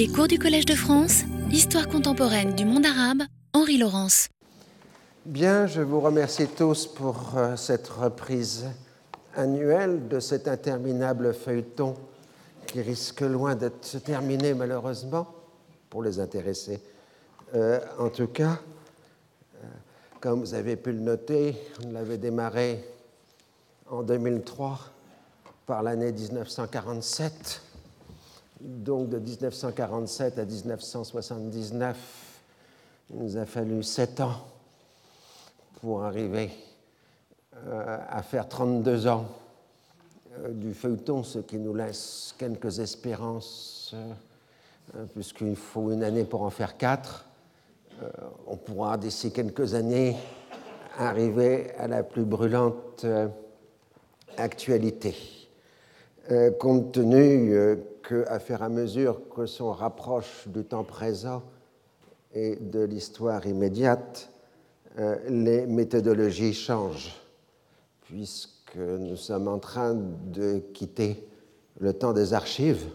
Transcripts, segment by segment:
Les cours du Collège de France, Histoire contemporaine du monde arabe, Henri Laurence. Bien, je vous remercie tous pour euh, cette reprise annuelle de cet interminable feuilleton qui risque loin d'être terminé malheureusement pour les intéressés. Euh, en tout cas, euh, comme vous avez pu le noter, on l'avait démarré en 2003 par l'année 1947. Donc de 1947 à 1979, il nous a fallu sept ans pour arriver euh, à faire 32 ans euh, du feuilleton, ce qui nous laisse quelques espérances, euh, puisqu'il faut une année pour en faire quatre. On pourra d'ici quelques années arriver à la plus brûlante actualité. Compte tenu qu'à faire à mesure que s'on rapproche du temps présent et de l'histoire immédiate, les méthodologies changent puisque nous sommes en train de quitter le temps des archives,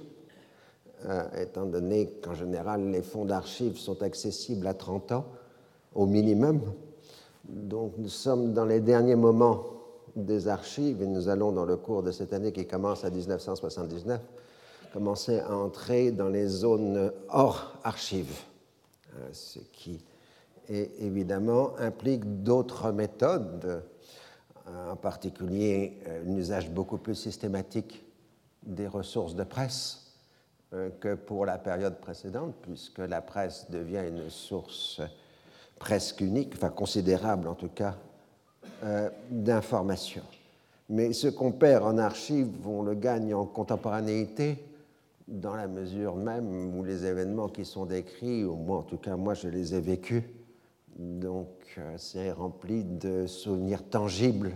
euh, étant donné qu'en général les fonds d'archives sont accessibles à 30 ans au minimum. Donc nous sommes dans les derniers moments des archives et nous allons dans le cours de cette année qui commence à 1979 commencer à entrer dans les zones hors archives, euh, ce qui évidemment implique d'autres méthodes euh, en particulier euh, un usage beaucoup plus systématique des ressources de presse euh, que pour la période précédente, puisque la presse devient une source presque unique, enfin considérable en tout cas, d'informations. Mais ce qu'on perd en archives, on le gagne en contemporanéité, dans la mesure même où les événements qui sont décrits, au moins en tout cas moi je les ai vécus, donc euh, c'est rempli de souvenirs tangibles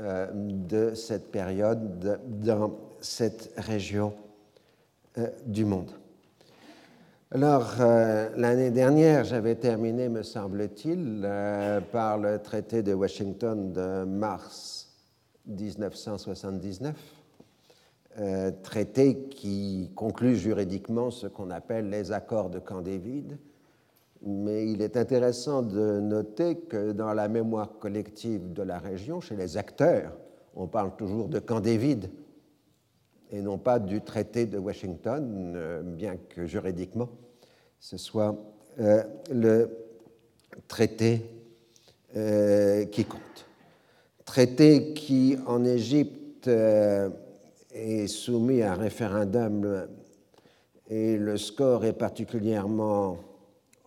euh, de cette période dans cette région euh, du monde. Alors, l'année dernière, j'avais terminé, me semble-t-il, par le traité de Washington de mars 1979, traité qui conclut juridiquement ce qu'on appelle les accords de Camp David, mais il est intéressant de noter que dans la mémoire collective de la région, chez les acteurs, on parle toujours de Camp David et non pas du traité de Washington, euh, bien que juridiquement ce soit euh, le traité euh, qui compte. Traité qui, en Égypte, est soumis à référendum et le score est particulièrement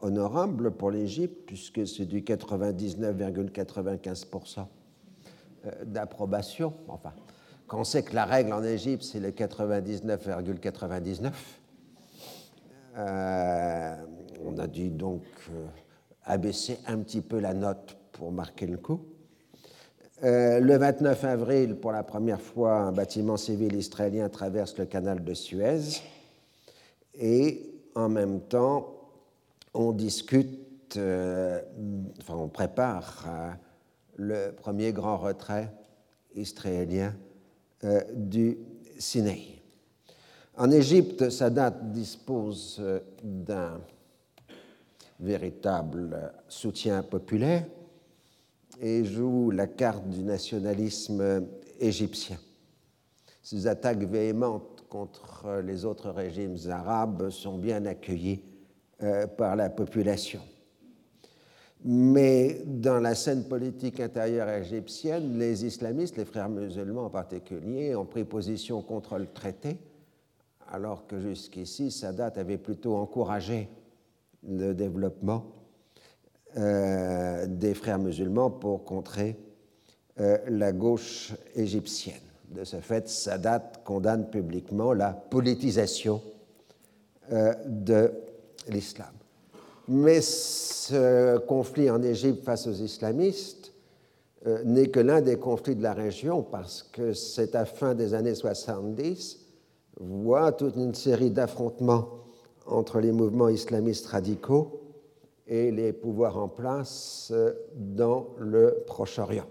honorable pour l'Égypte, puisque c'est du 99,95% euh, d'approbation. Enfin, quand on sait que la règle en Égypte, c'est le 99,99, euh, on a dû donc euh, abaisser un petit peu la note pour marquer le coup. le 29 avril, pour la première fois, un bâtiment civil israélien traverse le canal de Suez et en même temps, on discute, euh, enfin on prépare euh, le premier grand retrait israélien euh, du Sinaï. En Égypte, Sadat dispose d'un véritable soutien populaire et joue la carte du nationalisme égyptien. Ses attaques véhémentes contre les autres régimes arabes sont bien accueillies euh, par la population. Mais dans la scène politique intérieure égyptienne, les islamistes, les frères musulmans en particulier, ont pris position contre le traité, alors que jusqu'ici, Sadat avait plutôt encouragé le développement euh, des frères musulmans pour contrer euh, la gauche égyptienne. De ce fait, Sadat condamne publiquement la politisation de l'islam. Mais ce conflit en Égypte face aux islamistes euh, n'est que l'un des conflits de la région parce que c'est à fin des années 70 voit toute une série d'affrontements entre les mouvements islamistes radicaux et les pouvoirs en place euh, dans le Proche-Orient.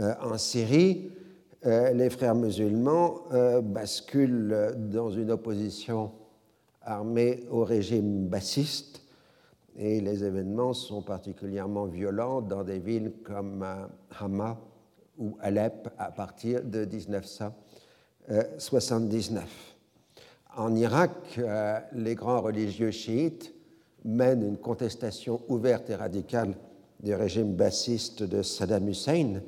Euh, en Syrie, les frères musulmans basculent dans une opposition armée au régime bassiste et les événements sont particulièrement violents dans des villes comme euh, Hama ou Alep à partir de 1979. En Irak, euh, les grands religieux chiites mènent une contestation ouverte et radicale du régime bassiste de Saddam Hussein.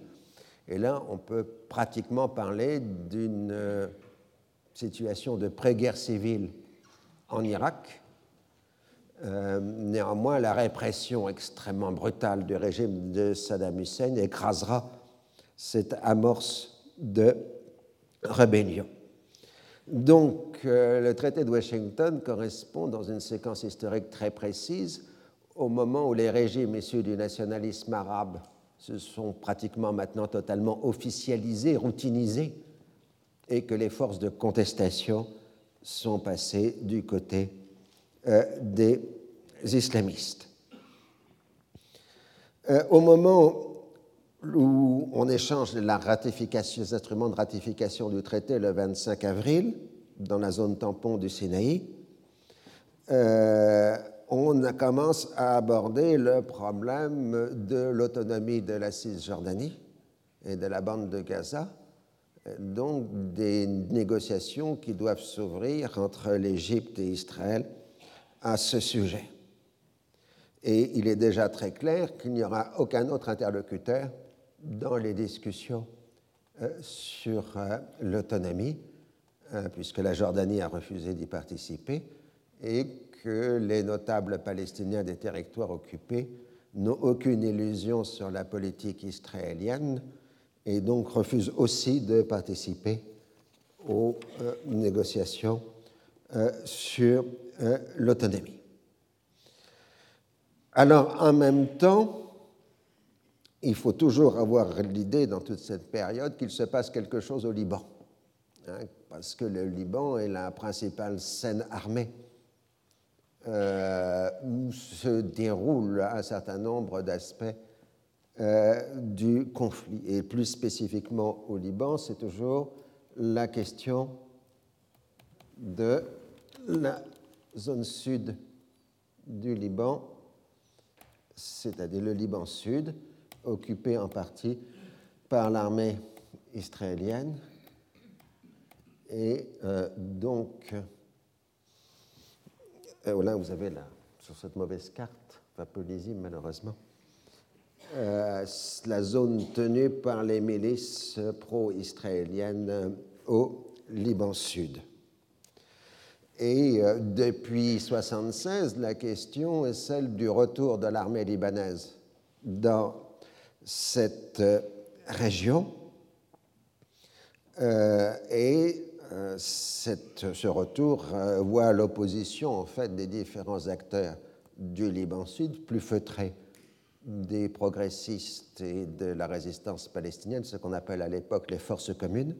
Et là, on peut pratiquement parler d'une euh, situation de pré-guerre civile en Irak. Euh, néanmoins, la répression extrêmement brutale du régime de Saddam Hussein écrasera cette amorce de rébellion. Donc, euh, le traité de Washington correspond dans une séquence historique très précise au moment où les régimes issus du nationalisme arabe se sont pratiquement maintenant totalement officialisés, routinisés, et que les forces de contestation sont passées du côté euh, des islamistes. Euh, au moment où on échange la ratification, les instruments de ratification du traité le 25 avril dans la zone tampon du Sinaï, euh, on commence à aborder le problème de l'autonomie de la Cisjordanie et de la bande de Gaza, donc des négociations qui doivent s'ouvrir entre l'Égypte et Israël à ce sujet. Et il est déjà très clair qu'il n'y aura aucun autre interlocuteur dans les discussions euh, sur euh, l'autonomie, euh, puisque la Jordanie a refusé d'y participer, et que les notables palestiniens des territoires occupés n'ont aucune illusion sur la politique israélienne et donc refusent aussi de participer aux négociations sur l'autonomie. Alors, en même temps, il faut toujours avoir l'idée dans toute cette période qu'il se passe quelque chose au Liban, hein, parce que le Liban est la principale scène armée euh, où se déroule un certain nombre d'aspects euh, du conflit. Et plus spécifiquement au Liban, c'est toujours la question de la zone sud du Liban, c'est-à-dire le Liban sud, occupé en partie par l'armée israélienne. Et euh, donc, euh, là vous avez là, sur cette mauvaise carte, pas peu lisible malheureusement, euh, la zone tenue par les milices pro-israéliennes au Liban Sud. Et depuis 1976, la question est celle du retour de l'armée libanaise dans cette euh, région. Euh, et euh, ce retour voit l'opposition en fait des différents acteurs du Liban Sud, plus feutrés. Des progressistes et de la résistance palestinienne, ce qu'on appelle à l'époque les forces communes,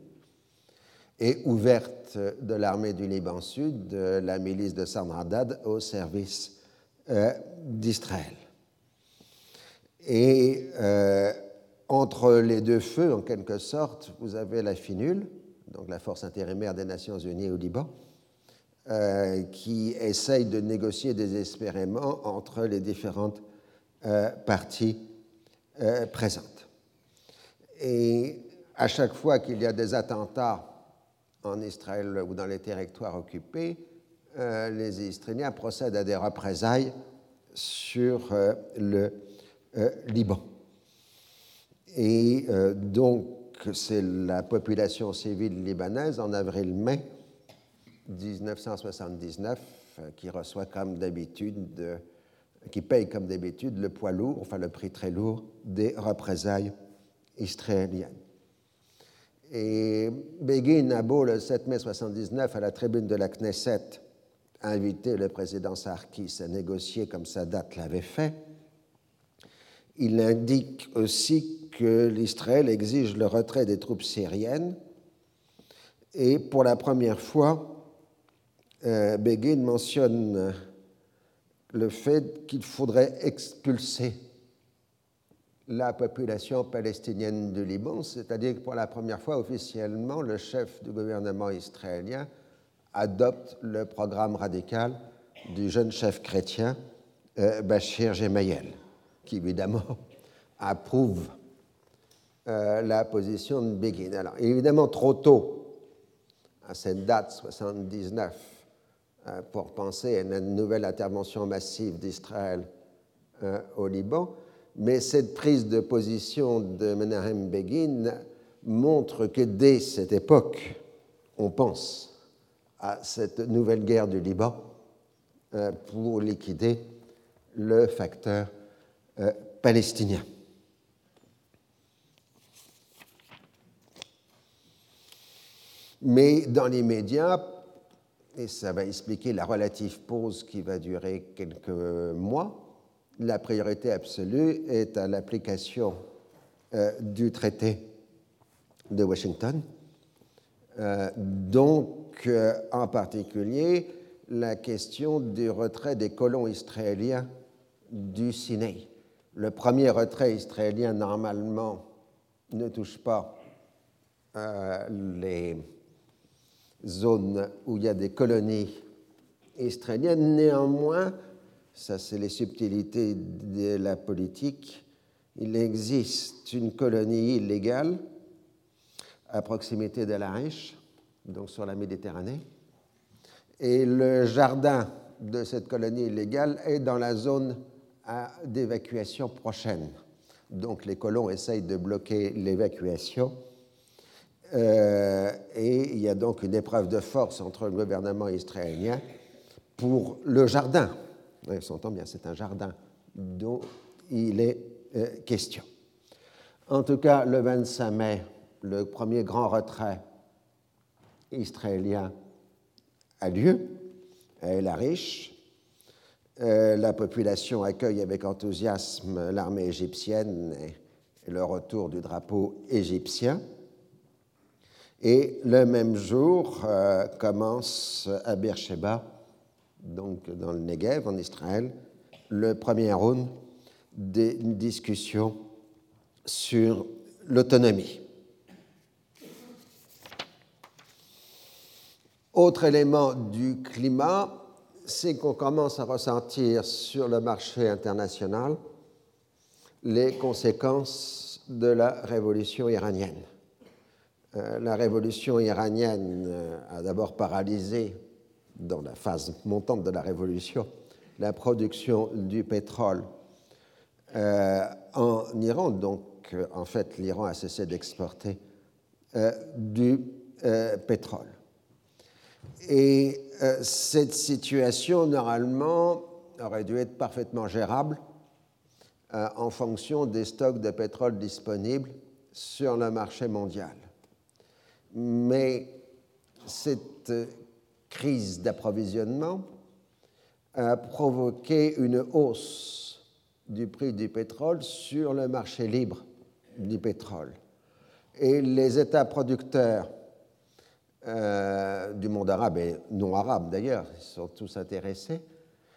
et ouverte de l'armée du Liban Sud, de la milice de Sanradad au service d'Israël. Et euh, entre les deux feux, en quelque sorte, vous avez la FINUL, donc la force intérimaire des Nations Unies au Liban, euh, qui essaye de négocier désespérément entre les différentes euh, parties présentes. Et à chaque fois qu'il y a des attentats en Israël ou dans les territoires occupés, les Israéliens procèdent à des représailles sur le euh, Liban. Et euh, donc, c'est la population civile libanaise en avril-mai 1979 euh, qui reçoit comme d'habitude, qui paye comme d'habitude le poids lourd, enfin le prix très lourd des représailles israéliennes. Et Begin a beau, le 7 mai 1979, à la tribune de la Knesset, invité le président Sarkis à négocier comme sa date l'avait fait, il indique aussi que l'Israël exige le retrait des troupes syriennes. Et pour la première fois, euh, Begin mentionne le fait qu'il faudrait expulser la population palestinienne du Liban, c'est-à-dire que pour la première fois officiellement, le chef du gouvernement israélien adopte le programme radical du jeune chef chrétien Bachir Gemayel, qui évidemment approuve la position de Begin. Alors, évidemment, trop tôt, à cette date, 79, pour penser à une nouvelle intervention massive d'Israël au Liban, mais cette prise de position de Menahem Begin montre que dès cette époque, on pense à cette nouvelle guerre du Liban euh, pour liquider le facteur euh, palestinien. Mais dans les médias, et ça va expliquer la relative pause qui va durer quelques mois, la priorité absolue est à l'application euh, du traité de Washington, euh, donc euh, en particulier la question du retrait des colons israéliens du Sinaï. Le premier retrait israélien, normalement, ne touche pas les zones où il y a des colonies israéliennes. Néanmoins, ça c'est les subtilités de la politique, il existe une colonie illégale à proximité de la Riche, donc sur la Méditerranée, et le jardin de cette colonie illégale est dans la zone d'évacuation prochaine. Donc les colons essayent de bloquer l'évacuation. Euh, et il y a donc une épreuve de force entre le gouvernement israélien pour le jardin on s'entend bien, c'est un jardin dont il est euh, question. En tout cas, le 25 mai, le premier grand retrait israélien a lieu à El Arish. Euh, la population accueille avec enthousiasme l'armée égyptienne et le retour du drapeau égyptien. Et le même jour euh, commence à Beersheba donc dans le Negev, en Israël, le premier round des discussions sur l'autonomie. Autre élément du climat, c'est qu'on commence à ressentir sur le marché international les conséquences de la révolution iranienne. Euh, la révolution iranienne euh, a d'abord paralysé dans la phase montante de la révolution, la production du pétrole euh, en Iran. Donc, euh, en fait, l'Iran a cessé d'exporter euh, du pétrole. Et cette situation, normalement, aurait dû être parfaitement gérable en fonction des stocks de pétrole disponibles sur le marché mondial. Mais cette crise d'approvisionnement a provoqué une hausse du prix du pétrole sur le marché libre du pétrole. Et les États producteurs euh, du monde arabe et non arabe d'ailleurs, ils sont tous intéressés,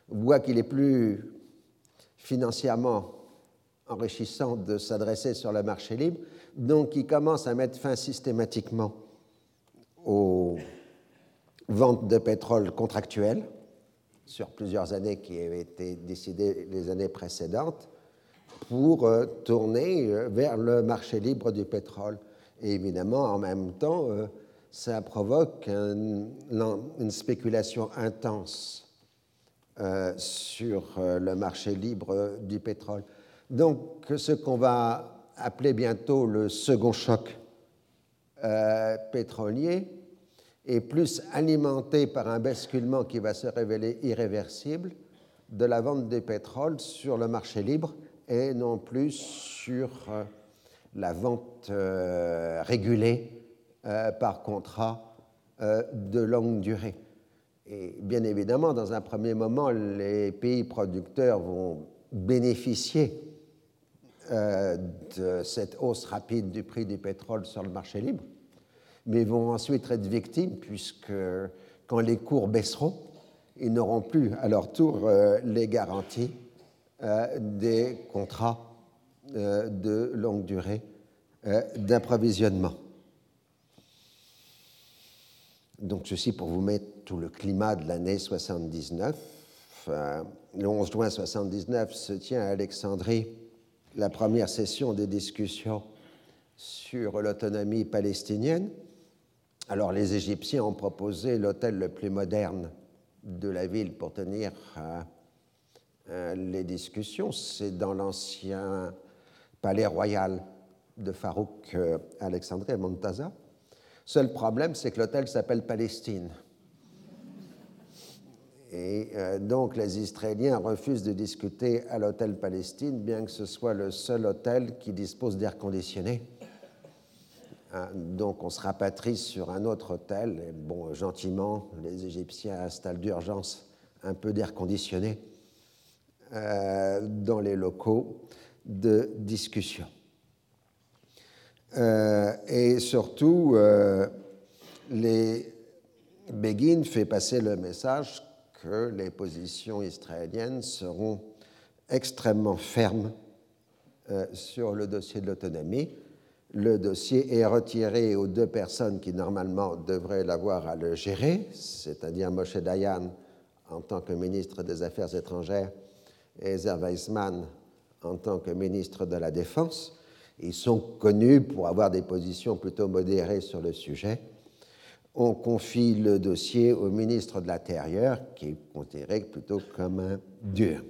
voient qu'il est plus financièrement enrichissant de s'adresser sur le marché libre, donc ils commencent à mettre fin systématiquement aux vente de pétrole contractuelle sur plusieurs années qui avaient été décidées les années précédentes pour euh, tourner euh, vers le marché libre du pétrole. Et évidemment, en même temps, euh, ça provoque une spéculation intense sur le marché libre du pétrole. Donc, ce qu'on va appeler bientôt le second choc pétrolier est plus alimenté par un basculement qui va se révéler irréversible de la vente des pétroles sur le marché libre et non plus sur euh, la vente euh, régulée euh, par contrat de longue durée. Et bien évidemment, dans un premier moment, les pays producteurs vont bénéficier de cette hausse rapide du prix du pétrole sur le marché libre mais vont ensuite être victimes puisque quand les cours baisseront, ils n'auront plus à leur tour euh, les garanties euh, des contrats euh, de longue durée d'approvisionnement. Donc ceci pour vous mettre tout le climat de l'année 79. le 11 juin 79 se tient à Alexandrie la première session des discussions sur l'autonomie palestinienne. Alors les Égyptiens ont proposé l'hôtel le plus moderne de la ville pour tenir euh, euh, les discussions. C'est dans l'ancien palais royal de Farouk euh, Alexandrie à Montaza. Seul problème, c'est que l'hôtel s'appelle Palestine. Et donc les Israéliens refusent de discuter à l'hôtel Palestine, bien que ce soit le seul hôtel qui dispose d'air conditionné. Hein, donc on se rapatrie sur un autre hôtel. Bon, gentiment, les Égyptiens installent d'urgence un peu d'air conditionné euh, dans les locaux de discussion. Euh, et surtout, euh, les Begin fait passer le message que les positions israéliennes seront extrêmement fermes sur le dossier de l'autonomie le dossier est retiré aux deux personnes qui normalement devraient l'avoir à le gérer, c'est-à-dire Moshe Dayan en tant que ministre des Affaires étrangères et Ezer Weizmann en tant que ministre de la Défense. Ils sont connus pour avoir des positions plutôt modérées sur le sujet. On confie le dossier au ministre de l'Intérieur, qui est considéré plutôt comme un dur.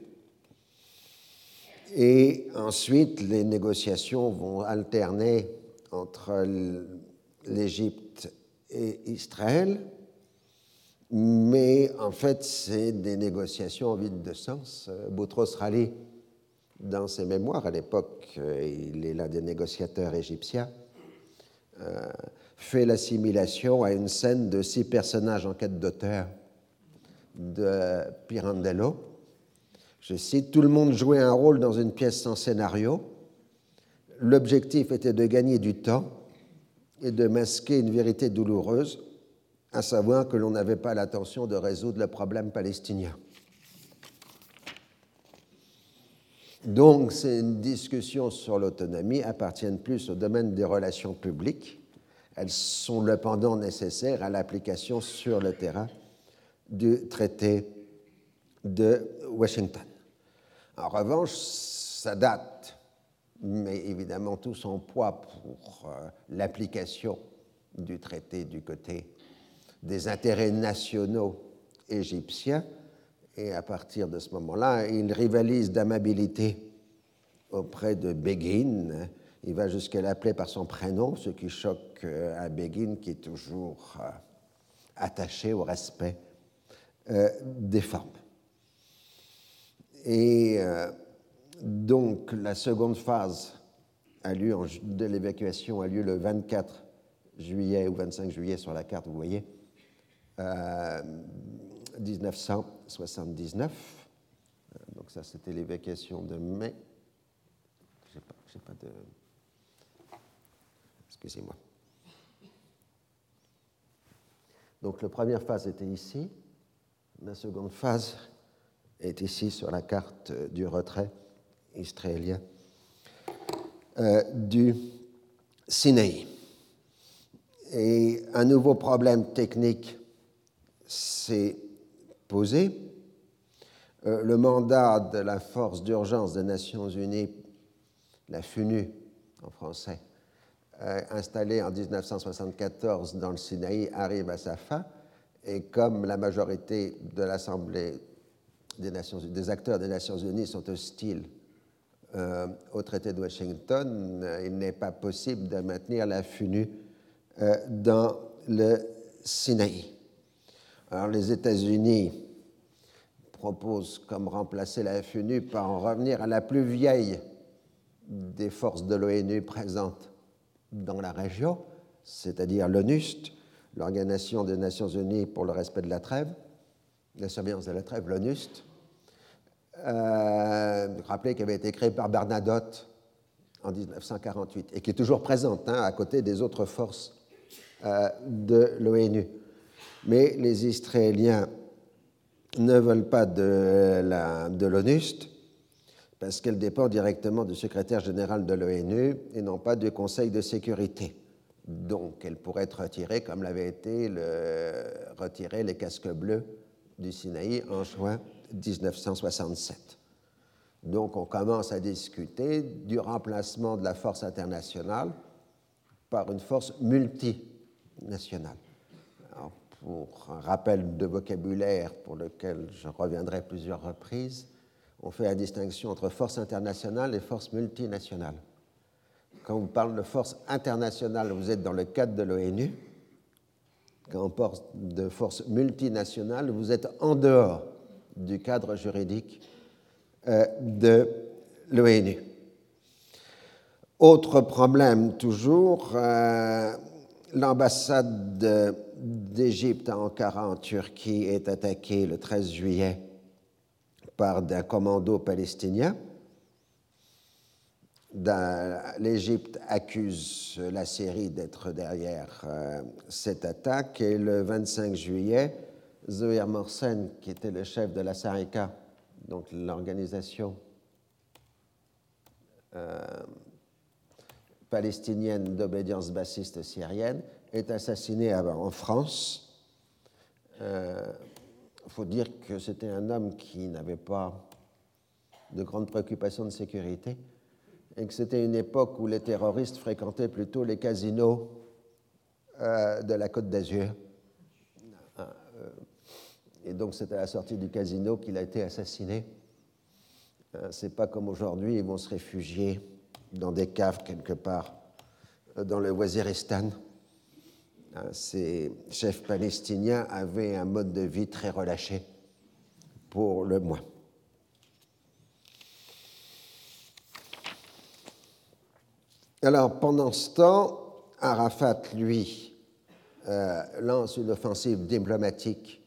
Et ensuite, les négociations vont alterner entre l'Égypte et Israël, mais en fait, c'est des négociations en vide de sens. Boutros Ghali, dans ses mémoires, à l'époque, il est l'un des négociateurs égyptiens, euh, fait l'assimilation à une scène de six personnages en quête d'auteur de Pirandello, je cite, Tout le monde jouait un rôle dans une pièce sans scénario. L'objectif était de gagner du temps et de masquer une vérité douloureuse, à savoir que l'on n'avait pas l'intention de résoudre le problème palestinien. Donc, ces discussions sur l'autonomie appartiennent plus au domaine des relations publiques. Elles sont le pendant nécessaire à l'application sur le terrain du traité de Washington. En revanche, ça date, mais évidemment tout son poids pour euh, l'application du traité du côté des intérêts nationaux égyptiens. Et à partir de ce moment-là, il rivalise d'amabilité auprès de Begin. Il va jusqu'à l'appeler par son prénom, ce qui choque euh, à Begin, qui est toujours euh, attaché au respect des formes. Et euh, donc la seconde phase a lieu de l'évacuation a lieu le 24 juillet ou 25 juillet sur la carte, vous voyez, 1979. Euh, donc ça, c'était l'évacuation de mai. Je pas, pas de... Excusez-moi. Donc la première phase était ici. La seconde phase est ici sur la carte du retrait israélien euh, du Sinaï. Et un nouveau problème technique s'est posé. Euh, le mandat de la force d'urgence des Nations Unies, la FUNU en français, euh, installée en 1974 dans le Sinaï, arrive à sa fin. Et comme la majorité de l'Assemblée des, acteurs des Nations Unies sont hostiles euh, au traité de Washington, il n'est pas possible de maintenir la FUNU euh, dans le Sinaï. Alors les États-Unis proposent comme remplacer la FUNU par en revenir à la plus vieille des forces de l'ONU présentes dans la région, c'est-à-dire l'ONUST, l'Organisation des Nations Unies pour le respect de la trêve, la surveillance de la trêve, l'ONUST, euh, rappelez qu'elle avait été créée par Bernadotte en 1948 et qui est toujours présente hein, à côté des autres forces euh, de l'ONU. Mais les Israéliens ne veulent pas de l'ONUST parce qu'elle dépend directement du secrétaire général de l'ONU et non pas du Conseil de sécurité. Donc, elle pourrait être retirée comme l'avaient été le, les casques bleus du Sinaï en juin 1967. Donc, on commence à discuter du remplacement de la force internationale par une force multinationale. pour un rappel de vocabulaire pour lequel je reviendrai plusieurs reprises, on fait la distinction entre force internationale et force multinationale. Quand on parle de force internationale, vous êtes dans le cadre de l'ONU. Quand on parle de force multinationale, vous êtes en dehors du cadre juridique euh, de l'ONU. Autre problème toujours, euh, l'ambassade d'Égypte à Ankara en Turquie est attaquée le 13 juillet par un commando palestinien l'Égypte accuse la Syrie d'être derrière euh, cette attaque et le 25 juillet, Zohir Morsen, qui était le chef de la Sarika, donc l'organisation euh, palestinienne d'obédience bassiste syrienne, est assassiné en France. Il euh, faut dire que c'était un homme qui n'avait pas de grandes préoccupations de sécurité et que c'était une époque où les terroristes fréquentaient plutôt les casinos euh, de la Côte d'Azur. Euh, et donc c'est à la sortie du casino qu'il a été assassiné. Euh, c'est pas comme aujourd'hui, ils vont se réfugier dans des caves quelque part dans le Waziristan. Ces chefs palestiniens avaient un mode de vie très relâché pour le moins. Alors, pendant ce temps, Arafat, lui, euh, lance une offensive diplomatique euh,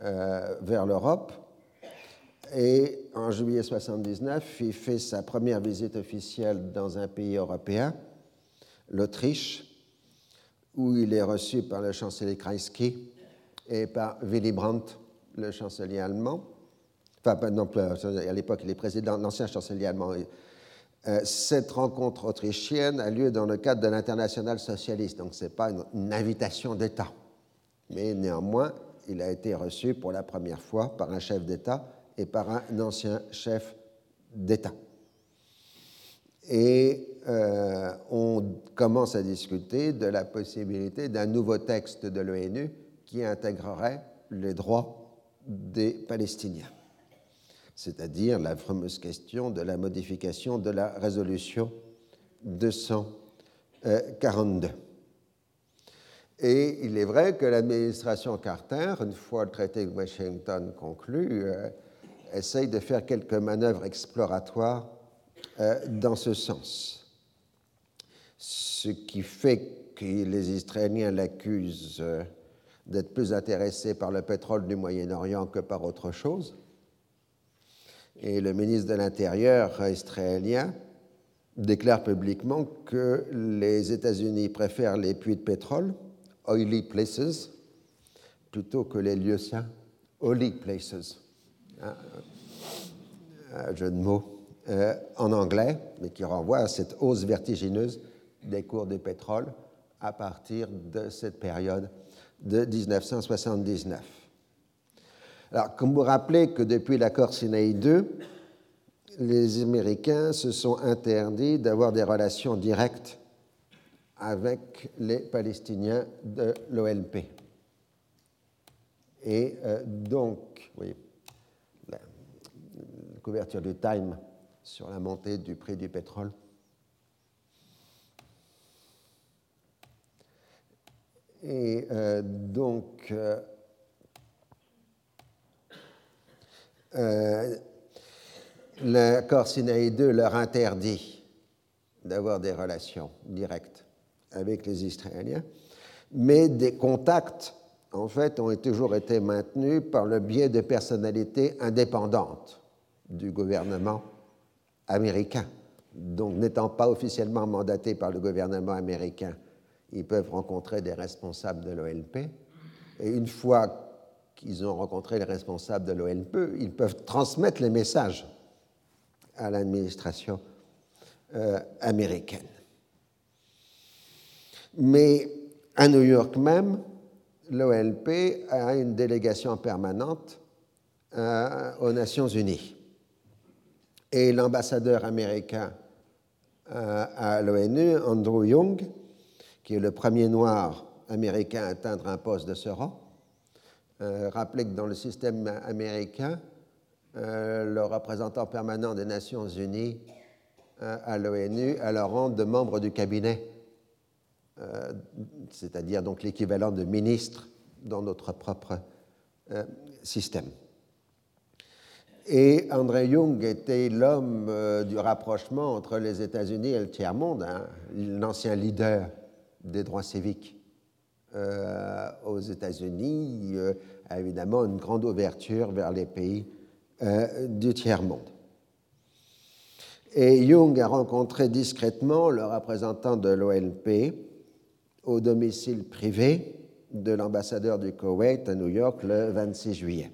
vers l'Europe. Et en juillet 1979, il fait sa première visite officielle dans un pays européen, l'Autriche, où il est reçu par le chancelier Kreisky et par Willy Brandt, le chancelier allemand. Enfin, non, à l'époque, il est président, l'ancien chancelier allemand euh, cette rencontre autrichienne a lieu dans le cadre de l'international socialiste, donc ce n'est pas une, invitation d'État. Mais néanmoins, il a été reçu pour la première fois par un chef d'État et par un ancien chef d'État. Et euh, on commence à discuter de la possibilité d'un nouveau texte de l'ONU qui intégrerait les droits des Palestiniens c'est-à-dire la fameuse question de la modification de la résolution 242. Et il est vrai que l'administration Carter, une fois le traité de Washington conclu, euh, essaye de faire quelques manœuvres exploratoires euh, dans ce sens. Ce qui fait que les Israéliens l'accusent euh, d'être plus intéressé par le pétrole du Moyen-Orient que par autre chose et le ministre de l'Intérieur israélien déclare publiquement que les États-Unis préfèrent les puits de pétrole, oily places, plutôt que les lieux saints, holy places. Un, jeu de mots euh, en anglais, mais qui renvoie à cette hausse vertigineuse des cours de pétrole à partir de cette période de 1979. Alors, comme vous rappelez que depuis l'accord Sinaï 2, les Américains se sont interdits d'avoir des relations directes avec les Palestiniens de l'OLP. Et euh, donc, oui, la, couverture du Time sur la montée du prix du pétrole. Et euh, donc, euh, l'accord Sinaï 2 leur interdit d'avoir des relations directes avec les Israéliens, mais des contacts, en fait, ont toujours été maintenus par le biais de personnalités indépendantes du gouvernement américain. Donc, n'étant pas officiellement mandatés par le gouvernement américain, ils peuvent rencontrer des responsables de l'OLP. Et une fois qu'ils ont rencontré les responsables de l'ONP, ils peuvent transmettre les messages à l'administration euh, américaine. Mais à New York même, l'OLP a une délégation permanente euh, aux Nations Unies. Et l'ambassadeur américain euh, à l'ONU, Andrew Young, qui est le premier noir américain à atteindre un poste de ce rang, euh, rappelait que dans le système américain, le représentant permanent des Nations Unies à l'ONU a le rang de membre du cabinet euh, c'est-à-dire donc l'équivalent de ministre dans notre propre euh, système. Et André Jung était l'homme euh, du rapprochement entre les États-Unis et le tiers-monde, hein, l'ancien leader des droits civiques aux États-Unis, a évidemment une grande ouverture vers les pays du tiers-monde. Et Jung a rencontré discrètement le représentant de l'OLP, au domicile privé de l'ambassadeur du Koweït à New York le 26 juillet.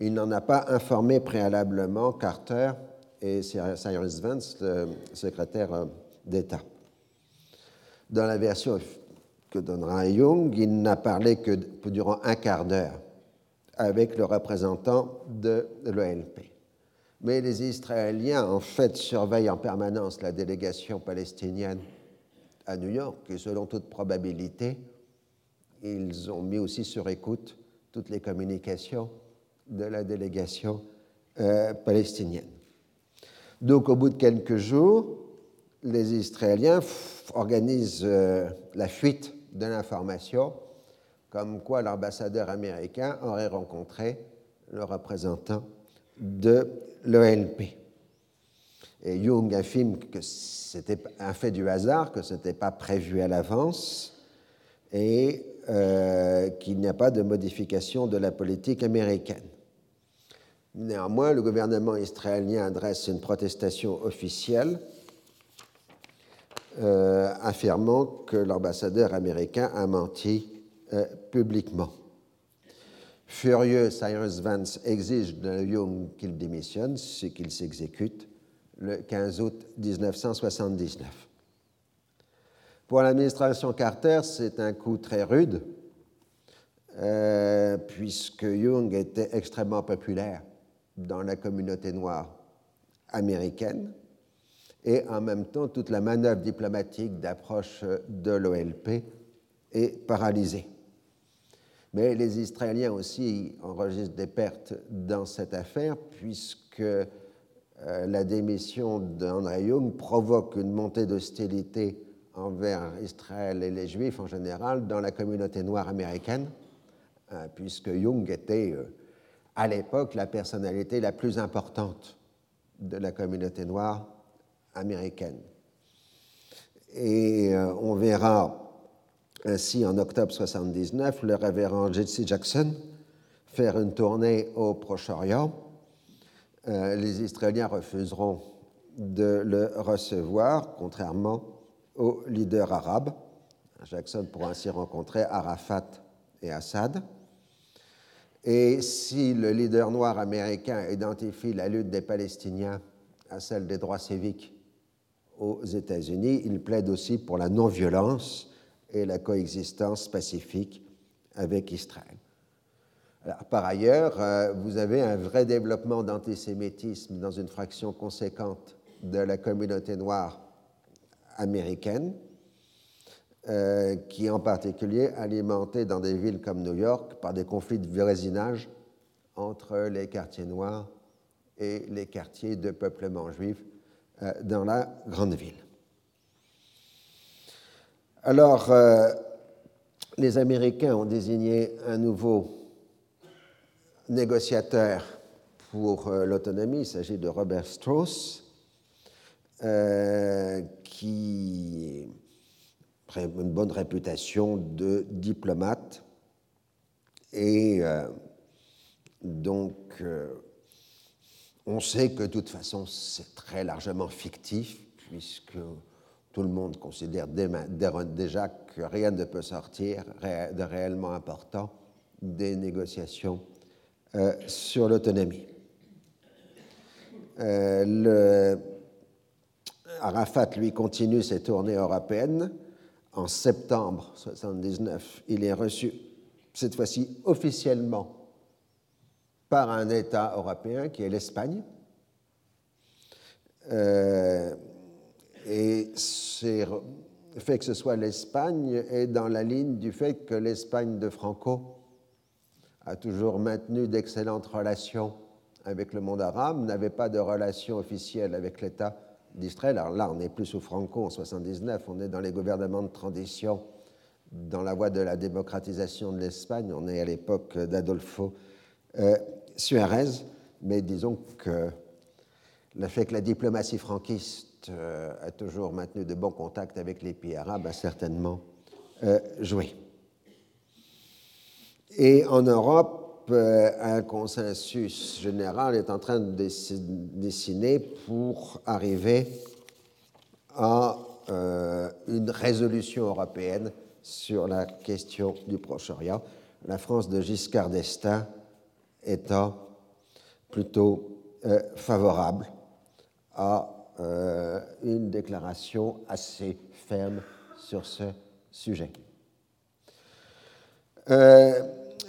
Il n'en a pas informé préalablement Carter et Cyrus Vance, le secrétaire euh, d'État. Dans la version que donnera Young, il n'a parlé que durant un quart d'heure avec le représentant de l'OLP. Mais les Israéliens, en fait, surveillent en permanence la délégation palestinienne à New York et selon toute probabilité, ils ont mis aussi sur écoute toutes les communications de la délégation euh, palestinienne. Donc au bout de quelques jours, les Israéliens organisent euh, la fuite de l'information comme quoi l'ambassadeur américain aurait rencontré le représentant de l'OLP. Et Jung affirme que c'était un fait du hasard, que ce n'était pas prévu à l'avance et euh, qu'il n'y a pas de modification de la politique américaine. Néanmoins, le gouvernement israélien adresse une protestation officielle euh, affirmant que l'ambassadeur américain a menti euh, publiquement. Furieux, Cyrus Vance exige de Jung qu'il démissionne, ce qu'il s'exécute le 15 août 1979. Pour l'administration Carter, c'est un coup très rude, euh, puisque Jung était extrêmement populaire dans la communauté noire américaine, et en même temps, toute la manœuvre diplomatique d'approche de l'OLP est paralysée. Mais les Israéliens aussi enregistrent des pertes dans cette affaire, puisque la démission d'André Young provoque une montée d'hostilité envers Israël et les Juifs en général dans la communauté noire américaine, euh, puisque Young était euh, à l'époque la personnalité la plus importante de la communauté noire américaine. Et on verra ainsi en octobre 1979 le révérend Jesse Jackson faire une tournée au Proche-Orient euh, les Israéliens refuseront de le recevoir, contrairement aux leaders arabes. Jackson pourra ainsi rencontrer Arafat et Assad. Et si le leader noir américain identifie la lutte des Palestiniens à celle des droits civiques aux États-Unis, il plaide aussi pour la non-violence et la coexistence pacifique avec Israël par ailleurs, euh, vous avez un vrai développement d'antisémitisme dans une fraction conséquente de la communauté noire américaine, euh, qui est en particulier alimentée dans des villes comme New York par des conflits de voisinage entre les quartiers noirs et les quartiers de peuplement juif euh, dans la grande ville. Alors, les Américains ont désigné un nouveau négociateur pour euh, l'autonomie, il s'agit de Robert Strauss, euh, qui a une bonne réputation de diplomate et euh, donc on sait que de toute façon c'est très largement fictif puisque tout le monde considère déjà que rien ne peut sortir de réellement important des négociations euh, sur l'autonomie. Euh, Arafat, lui, continue ses tournées européennes en septembre 1979, il est reçu, cette fois-ci officiellement, par un État européen qui est l'Espagne. Euh, et le fait que ce soit l'Espagne est dans la ligne du fait que l'Espagne de Franco a toujours maintenu d'excellentes relations avec le monde arabe, n'avait pas de relations officielles avec l'État d'Israël. Alors là, on n'est plus sous Franco en 79, on est dans les gouvernements de transition, dans la voie de la démocratisation de l'Espagne. On est à l'époque d'Adolfo euh, Suarez, mais disons que le fait que la diplomatie franquiste euh, a toujours maintenu de bons contacts avec les pays arabes a certainement euh, joué. Et en Europe, euh, un consensus général est en train de dessiner pour arriver à euh, une résolution européenne sur la question du Proche-Orient. La France de Giscard d'Estaing étant plutôt euh, favorable à une déclaration assez ferme sur ce sujet.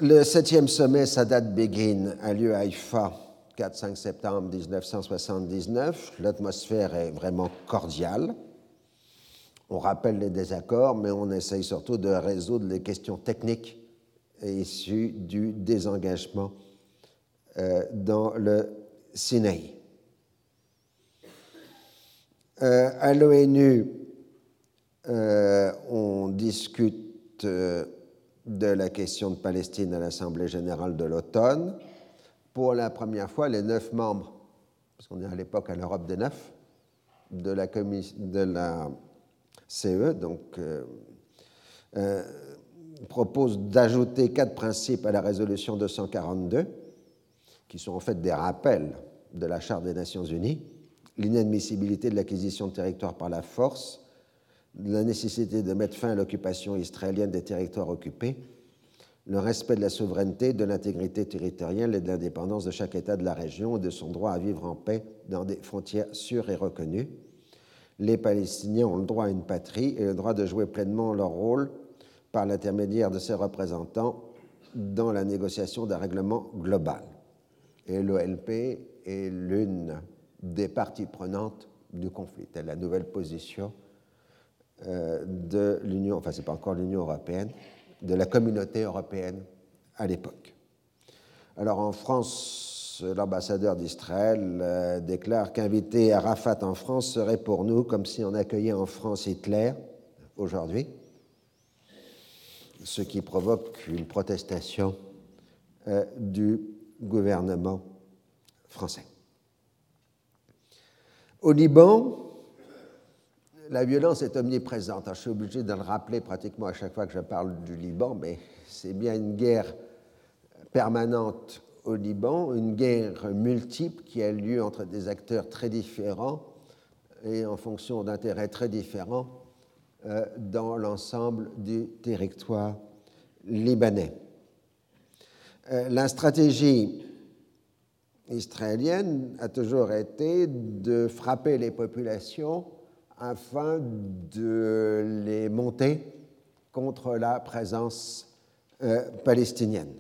Le septième sommet Sadat Begin a lieu à Haïfa 4-5 septembre 1979. L'atmosphère est vraiment cordiale. On rappelle les désaccords, mais on essaye surtout de résoudre les questions techniques issues du désengagement euh, dans le Sinaï. Euh, à l'ONU, euh, on discute de la question de Palestine à l'Assemblée générale de l'automne. Pour la première fois, les neuf membres, parce qu'on est à l'époque à l'Europe des neuf, de la, de la CE, donc, euh, euh, proposent d'ajouter quatre principes à la résolution 242, qui sont en fait des rappels de la Charte des Nations Unies, l'inadmissibilité de l'acquisition de territoire par la force, la nécessité de mettre fin à l'occupation israélienne des territoires occupés, le respect de la souveraineté, de l'intégrité territoriale et de l'indépendance de chaque État de la région et de son droit à vivre en paix dans des frontières sûres et reconnues. Les Palestiniens ont le droit à une patrie et le droit de jouer pleinement leur rôle par l'intermédiaire de ses représentants dans la négociation d'un règlement global. Et l'OLP est l'une des parties prenantes du conflit. C'est la nouvelle position de l'Union, enfin, ce n'est pas encore l'Union européenne, de la communauté européenne à l'époque. Alors en France, l'ambassadeur d'Israël euh, déclare qu'inviter Arafat en France serait pour nous comme si on accueillait en France Hitler aujourd'hui, ce qui provoque une protestation euh, du gouvernement français. Au Liban, la violence est omniprésente. je suis obligé de le rappeler pratiquement à chaque fois que je parle du Liban, mais c'est bien une guerre permanente au Liban, une guerre multiple qui a lieu entre des acteurs très différents et en fonction d'intérêts très différents euh, dans l'ensemble du territoire libanais. Euh, la stratégie israélienne a toujours été de frapper les populations afin de les monter contre la présence euh, palestinienne.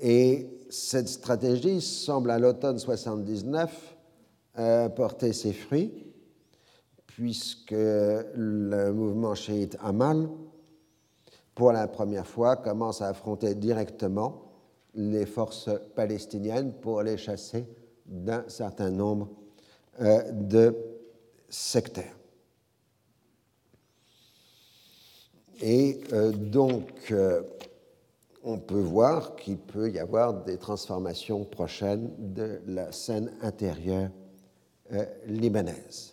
Et cette stratégie semble à l'automne 79 euh, porter ses fruits, puisque le mouvement chiite Amal, pour la première fois, commence à affronter directement les forces palestiniennes pour les chasser d'un certain nombre de sectaires. Et euh, donc, euh, on peut voir qu'il peut y avoir des transformations prochaines de la scène intérieure libanaise.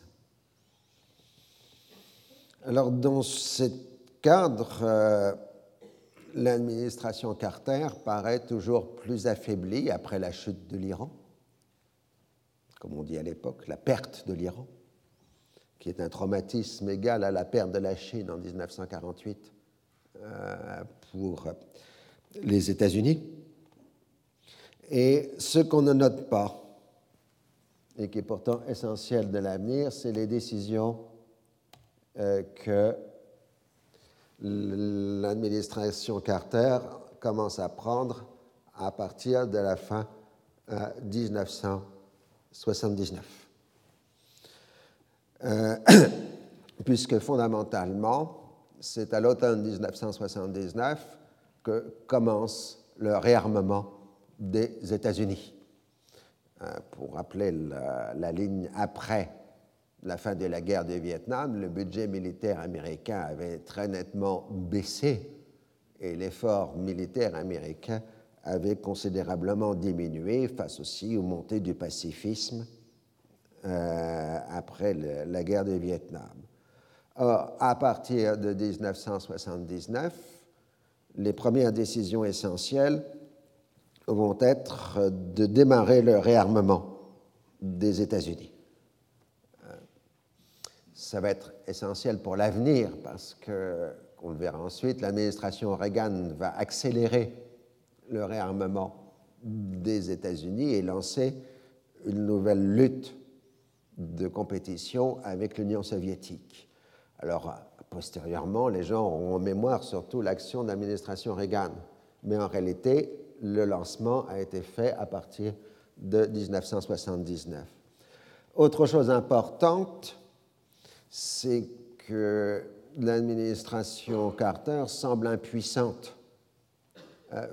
Alors, dans ce cadre, l'administration Carter paraît toujours plus affaiblie après la chute de l'Iran comme on dit à l'époque, la perte de l'Iran, qui est un traumatisme égal à la perte de la Chine en 1948 euh, pour les États-Unis. Et ce qu'on ne note pas, et qui est pourtant essentiel de l'avenir, c'est les décisions que l'administration Carter commence à prendre à partir de la fin 1979. Euh, puisque fondamentalement, c'est à l'automne 1979 que commence le réarmement des États-Unis. Euh, pour rappeler la, ligne après la fin de la guerre du Vietnam, le budget militaire américain avait très nettement baissé et l'effort militaire américain avait considérablement diminué face aussi aux montées du pacifisme euh, après la guerre du Vietnam. Or, à partir de 1979, les premières décisions essentielles vont être de démarrer le réarmement des États-Unis. Euh, ça va être essentiel pour l'avenir parce que, on le verra ensuite, l'administration Reagan va accélérer le réarmement des États-Unis et lancer une nouvelle lutte de compétition avec l'Union soviétique. Alors, postérieurement, les gens auront en mémoire surtout l'action de l'administration Reagan, mais en réalité, le lancement a été fait à partir de 1979. Autre chose importante, c'est que l'administration Carter semble impuissante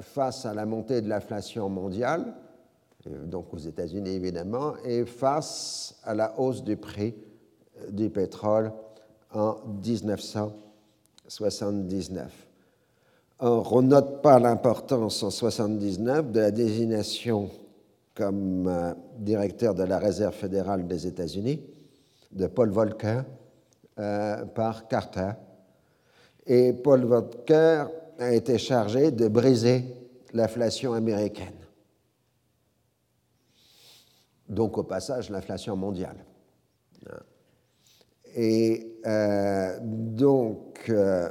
face à la montée de l'inflation mondiale, euh, donc aux États-Unis évidemment, et face à la hausse du prix euh, du pétrole en 1979. Or, on ne note pas l'importance en 1979 de la désignation comme directeur de la Réserve fédérale des États-Unis de Paul Volcker par Carter. Et Paul Volcker a été chargé de briser l'inflation américaine. Donc au passage l'inflation mondiale. Et euh, donc, euh,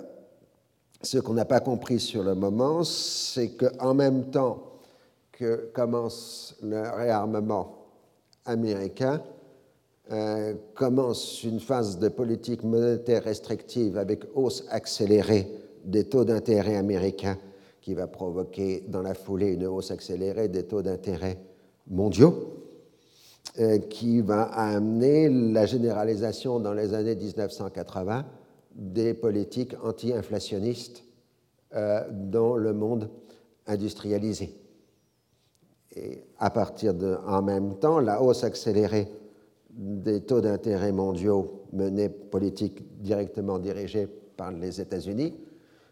ce qu'on n'a pas compris sur le moment, c'est qu'en même temps que commence le réarmement américain, euh, commence une phase de politique monétaire restrictive avec hausse accélérée des taux d'intérêt américains qui va provoquer dans la foulée une hausse accélérée des taux d'intérêt mondiaux, euh, qui va amener la généralisation dans les années 1980 des politiques anti-inflationnistes euh, dans le monde industrialisé. Et à partir de, en même temps, la hausse accélérée des taux d'intérêt mondiaux menés politique directement dirigée par les États-Unis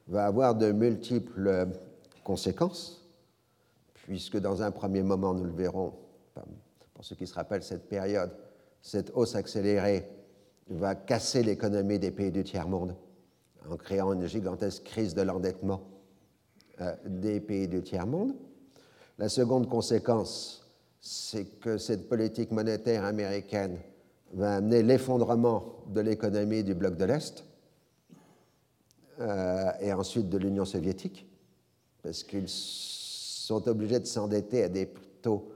va avoir de multiples conséquences, puisque dans un premier moment, nous le verrons, pour ceux qui se rappellent cette période, cette hausse accélérée va casser l'économie des pays du tiers-monde en créant une gigantesque crise de l'endettement euh, des pays du tiers-monde. La seconde conséquence, c'est que cette politique monétaire américaine va amener l'effondrement de l'économie du bloc de l'Est, euh, et ensuite de l'Union soviétique, parce qu'ils sont obligés de s'endetter à des taux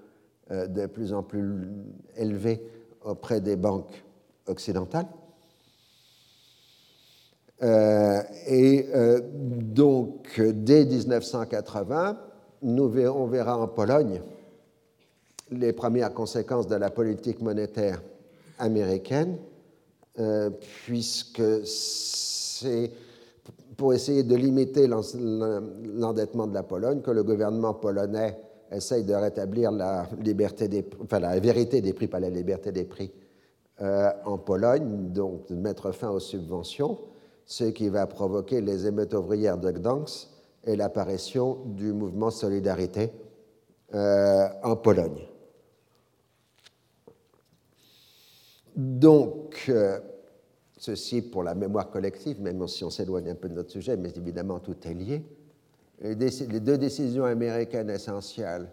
euh, de plus en plus élevés auprès des banques occidentales. Euh, et donc, dès 1980, nous on verra en Pologne les premières conséquences de la politique monétaire américaine, puisque c'est pour essayer de limiter l'endettement de la Pologne, que le gouvernement polonais essaye de rétablir la, liberté des, enfin, la vérité des prix, pas la liberté des prix, euh, en Pologne, donc de mettre fin aux subventions, ce qui va provoquer les émeutes ouvrières de Gdansk et l'apparition du mouvement Solidarité euh, en Pologne. Donc, euh, Ceci pour la mémoire collective, même si on s'éloigne un peu de notre sujet, mais évidemment tout est lié. Les deux décisions américaines essentielles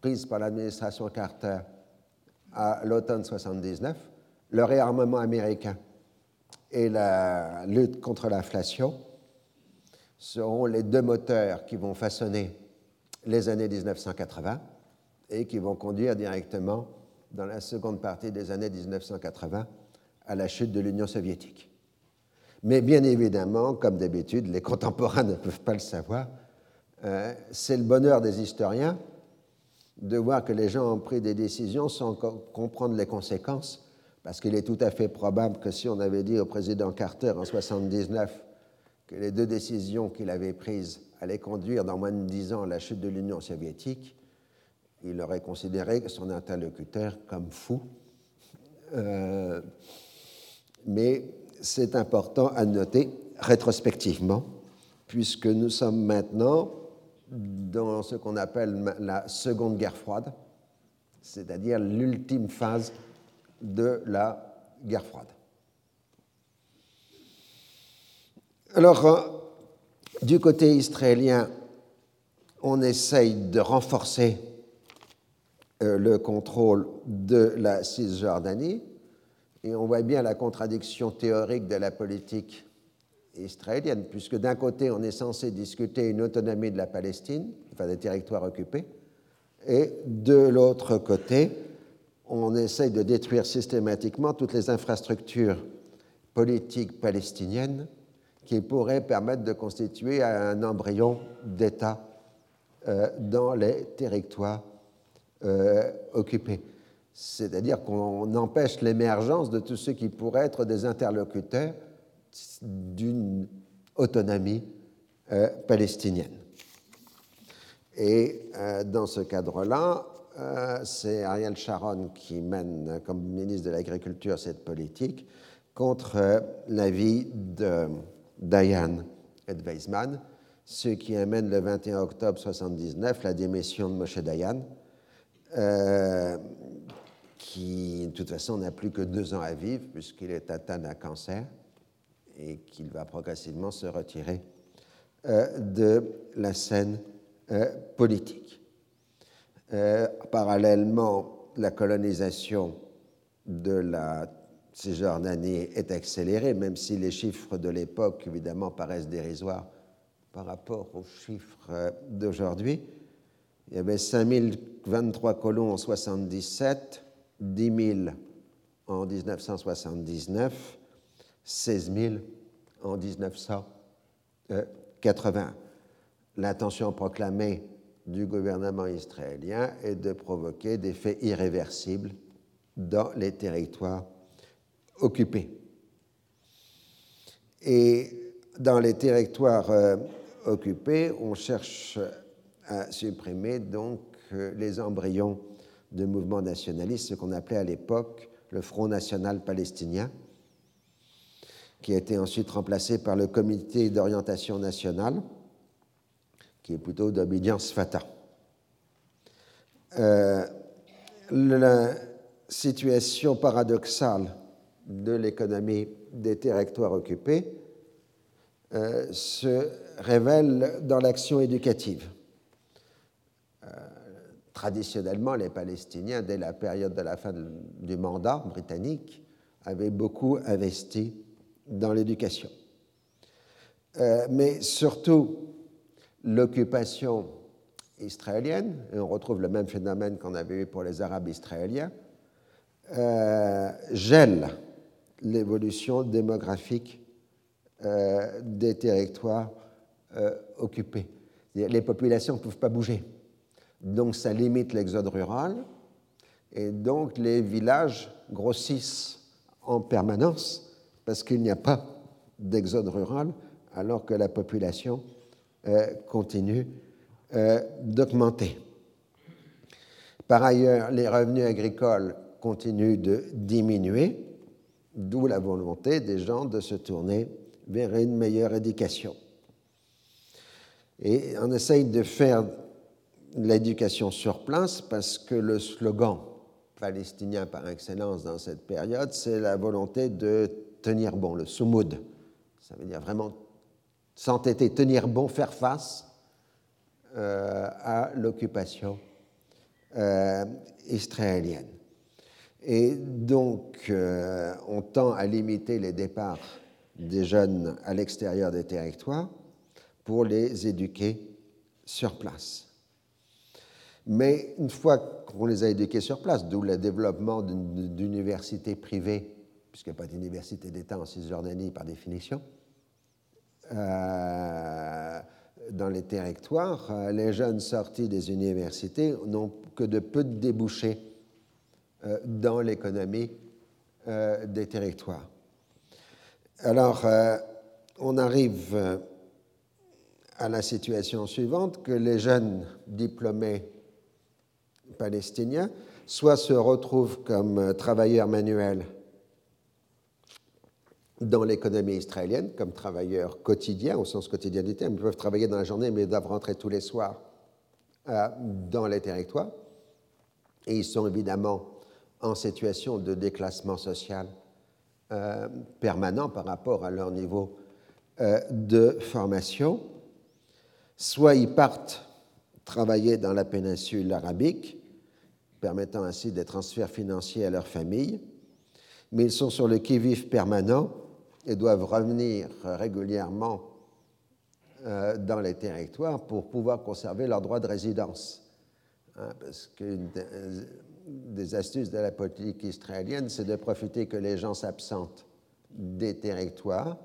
prises par l'administration Carter à l'automne 79, le réarmement américain et la lutte contre l'inflation, seront les deux moteurs qui vont façonner les années 1980 et qui vont conduire directement dans la seconde partie des années 1980 à la chute de l'Union soviétique. Mais bien évidemment, comme d'habitude, les contemporains ne peuvent pas le savoir. Euh, c'est le bonheur des historiens de voir que les gens ont pris des décisions sans comprendre les conséquences, parce qu'il est tout à fait probable que si on avait dit au président Carter en 1979 que les deux décisions qu'il avait prises allaient conduire dans moins de dix ans à la chute de l'Union soviétique, il aurait considéré son interlocuteur comme fou. Euh, mais c'est important à noter rétrospectivement, puisque nous sommes maintenant dans ce qu'on appelle la Seconde Guerre froide, c'est-à-dire l'ultime phase de la guerre froide. Alors, euh, du côté israélien, on essaye de renforcer euh, le contrôle de la Cisjordanie, et on voit bien la contradiction théorique de la politique israélienne, puisque d'un côté, on est censé discuter une autonomie de la Palestine, enfin des territoires occupés, et de l'autre côté, on essaye de détruire systématiquement toutes les infrastructures politiques palestiniennes qui pourraient permettre de constituer un embryon d'État euh, dans les territoires euh, occupés. C'est-à-dire qu'on empêche l'émergence de tous ceux qui pourraient être des interlocuteurs d'une autonomie euh, palestinienne. Et euh, dans ce cadre-là, euh, c'est Ariel Sharon qui mène comme ministre de l'Agriculture cette politique contre l'avis de de Weizmann, ce qui amène le 21 octobre 1979 la démission de Moshe Dayan, qui de toute façon n'a plus que deux ans à vivre puisqu'il est atteint d'un cancer et qu'il va progressivement se retirer euh, de la scène euh, politique. Euh, parallèlement, la colonisation de la Cisjordanie est accélérée, même si les chiffres de l'époque, évidemment, paraissent dérisoires par rapport aux chiffres d'aujourd'hui. Il y avait 5023 colons en 77, 10 000 en 1979, 16 000 en 1980. L'intention proclamée du gouvernement israélien est de provoquer des faits irréversibles dans les territoires occupés. Et dans les territoires euh, occupés, on cherche à supprimer donc euh, les embryons de mouvements nationalistes, ce qu'on appelait à l'époque le Front national palestinien, qui a été ensuite remplacé par le Comité d'orientation nationale, qui est plutôt d'obédience fata. Euh, la situation paradoxale de l'économie des territoires occupés euh, se révèle dans l'action éducative. Traditionnellement, les Palestiniens, dès la période de la fin du mandat britannique, avaient beaucoup investi dans l'éducation. Euh, mais surtout, l'occupation israélienne, et on retrouve le même phénomène qu'on avait eu pour les Arabes israéliens, euh, gèle l'évolution démographique euh, des territoires occupés. Les populations ne peuvent pas bouger. Donc ça limite l'exode rural et donc les villages grossissent en permanence parce qu'il n'y a pas d'exode rural alors que la population euh, continue euh, d'augmenter. Par ailleurs, les revenus agricoles continuent de diminuer, d'où la volonté des gens de se tourner vers une meilleure éducation. Et on essaye de faire l'éducation sur place parce que le slogan palestinien par excellence dans cette période, c'est la volonté de tenir bon, le soumoud. Ça veut dire vraiment s'entêter, tenir bon, faire face euh, à l'occupation euh, israélienne. Et donc, euh, on tend à limiter les départs des jeunes à l'extérieur des territoires pour les éduquer sur place. Mais une fois qu'on les a éduqués sur place, d'où le développement d'universités privées puisqu'il n'y a pas d'université d'État en Cisjordanie par définition, euh, dans les territoires, euh, les jeunes sortis des universités n'ont que de peu de débouchés euh, dans l'économie des territoires. Alors, on arrive à la situation suivante que les jeunes diplômés palestiniens soit se retrouvent comme travailleurs manuels dans l'économie israélienne comme travailleurs quotidiens, au sens quotidien du terme. Ils peuvent travailler dans la journée, mais ils doivent rentrer tous les soirs euh, dans les territoires. Et ils sont évidemment en situation de déclassement social euh, permanent par rapport à leur niveau euh, de formation. Soit ils partent travailler dans la péninsule arabique, permettant ainsi des transferts financiers à leur famille, mais ils sont sur le qui-vive permanent et doivent revenir régulièrement euh, dans les territoires pour pouvoir conserver leur droit de résidence. Hein, parce qu'une des astuces de la politique israélienne, c'est de profiter que les gens s'absentent des territoires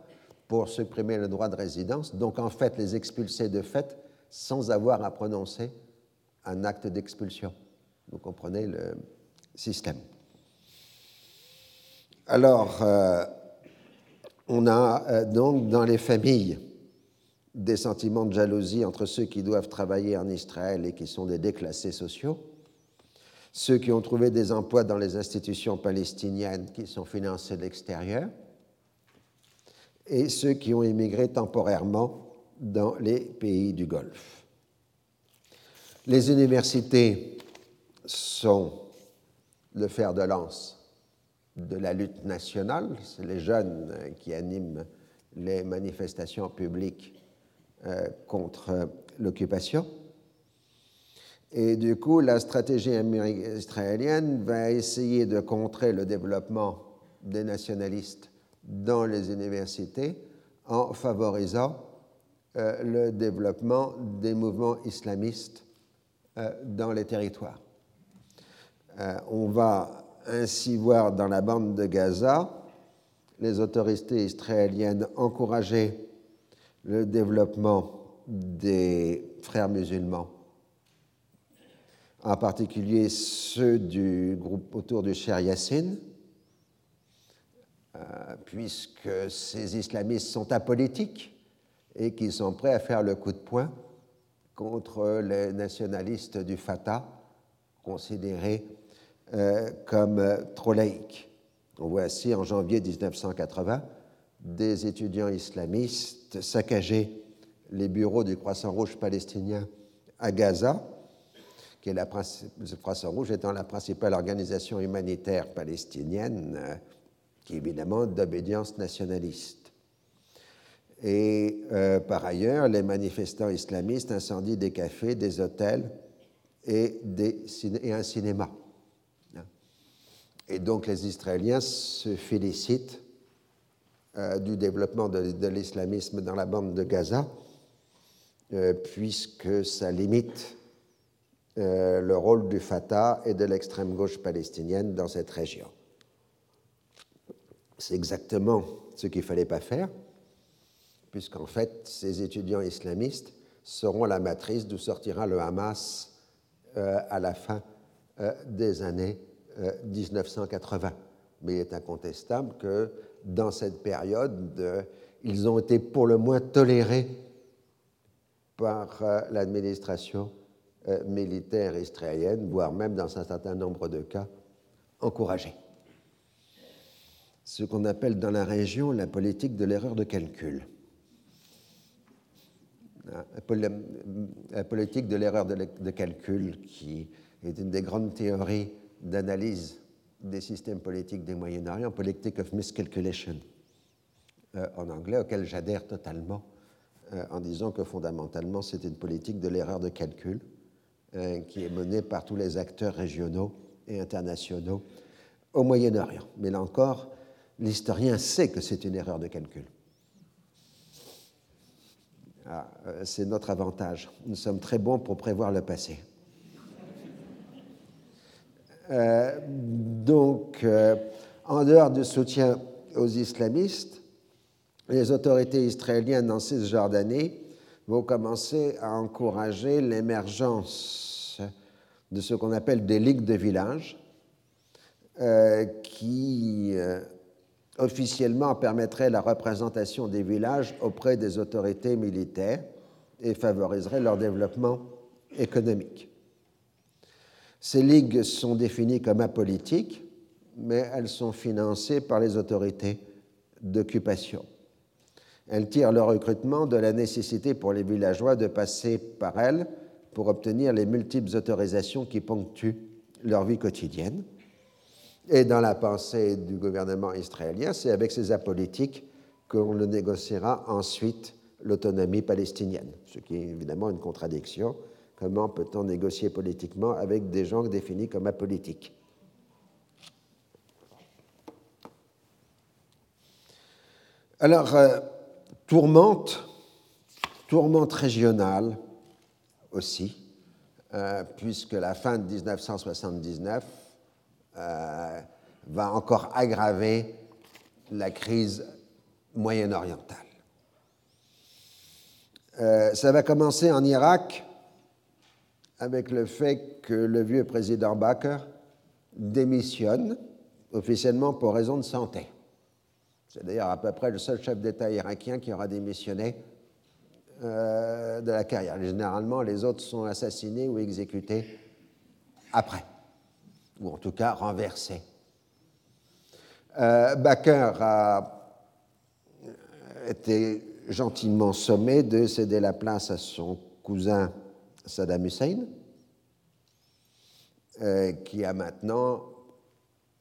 pour supprimer le droit de résidence, donc en fait les expulser de fait sans avoir à prononcer un acte d'expulsion. Vous comprenez le système. Alors, euh, on a euh, donc dans les familles des sentiments de jalousie entre ceux qui doivent travailler en Israël et qui sont des déclassés sociaux, ceux qui ont trouvé des emplois dans les institutions palestiniennes qui sont financées de l'extérieur, et ceux qui ont immigré temporairement dans les pays du Golfe. Les universités sont le fer de lance de la lutte nationale. C'est les jeunes qui animent les manifestations publiques euh, contre l'occupation. Et du coup, la stratégie israélienne va essayer de contrer le développement des nationalistes dans les universités en favorisant euh, le développement des mouvements islamistes euh, dans les territoires. On va ainsi voir dans la bande de Gaza les autorités israéliennes encourager le développement des frères musulmans, en particulier ceux du groupe autour du Cher Yassine, euh, puisque ces islamistes sont apolitiques et qu'ils sont prêts à faire le coup de poing contre les nationalistes du Fatah, considérés euh, comme euh, trop laïque. On voit ainsi en janvier 1980 des étudiants islamistes saccager les bureaux du Croissant Rouge palestinien à Gaza, qui est le Croissant Rouge étant la principale organisation humanitaire palestinienne, euh, qui est évidemment d'obédience nationaliste. Et par ailleurs, les manifestants islamistes incendient des cafés, des hôtels et un cinéma. Et donc les Israéliens se félicitent euh, du développement de, l'islamisme dans la bande de Gaza, euh, puisque ça limite euh, le rôle du Fatah et de l'extrême gauche palestinienne dans cette région. C'est exactement ce qu'il ne fallait pas faire, puisqu'en fait, ces étudiants islamistes seront la matrice d'où sortira le Hamas à la fin des années 1980. Euh, Mais il est incontestable que dans cette période, euh, ils ont été pour le moins tolérés par euh, l'administration militaire israélienne, voire même dans un certain nombre de cas encouragés. Ce qu'on appelle dans la région la politique de l'erreur de calcul. La politique de l'erreur de calcul, qui est une des grandes théories d'analyse des systèmes politiques des Moyen-Orient, Politic of Miscalculation euh, en anglais, auquel j'adhère totalement euh, en disant que fondamentalement c'est une politique de l'erreur de calcul euh, qui est menée par tous les acteurs régionaux et internationaux au Moyen-Orient. Mais là encore, l'historien sait que c'est une erreur de calcul. Ah, c'est notre avantage. Nous sommes très bons pour prévoir le passé. Euh, donc, euh, En dehors du soutien aux islamistes, les autorités israéliennes en Cisjordanie vont commencer à encourager l'émergence de ce qu'on appelle des ligues de village, euh, qui officiellement permettraient la représentation des villages auprès des autorités militaires et favoriseraient leur développement économique. Ces ligues sont définies comme apolitiques, mais elles sont financées par les autorités d'occupation. Elles tirent leur recrutement de la nécessité pour les villageois de passer par elles pour obtenir les multiples autorisations qui ponctuent leur vie quotidienne. Et dans la pensée du gouvernement israélien, c'est avec ces apolitiques qu'on le négociera ensuite l'autonomie palestinienne, ce qui est évidemment une contradiction. Comment peut-on négocier politiquement avec des gens définis comme apolitiques Alors, euh, tourmente, tourmente régionale aussi, euh, puisque la fin de 1979 euh, va encore aggraver la crise moyen-orientale. ça va commencer en Irak avec le fait que le vieux président Bakr démissionne officiellement pour raison de santé. C'est d'ailleurs à peu près le seul chef d'État irakien qui aura démissionné euh, de la carrière. Généralement, les autres sont assassinés ou exécutés après, ou en tout cas renversés. Euh, a été gentiment sommé de céder la place à son cousin Saddam Hussein, euh, qui a maintenant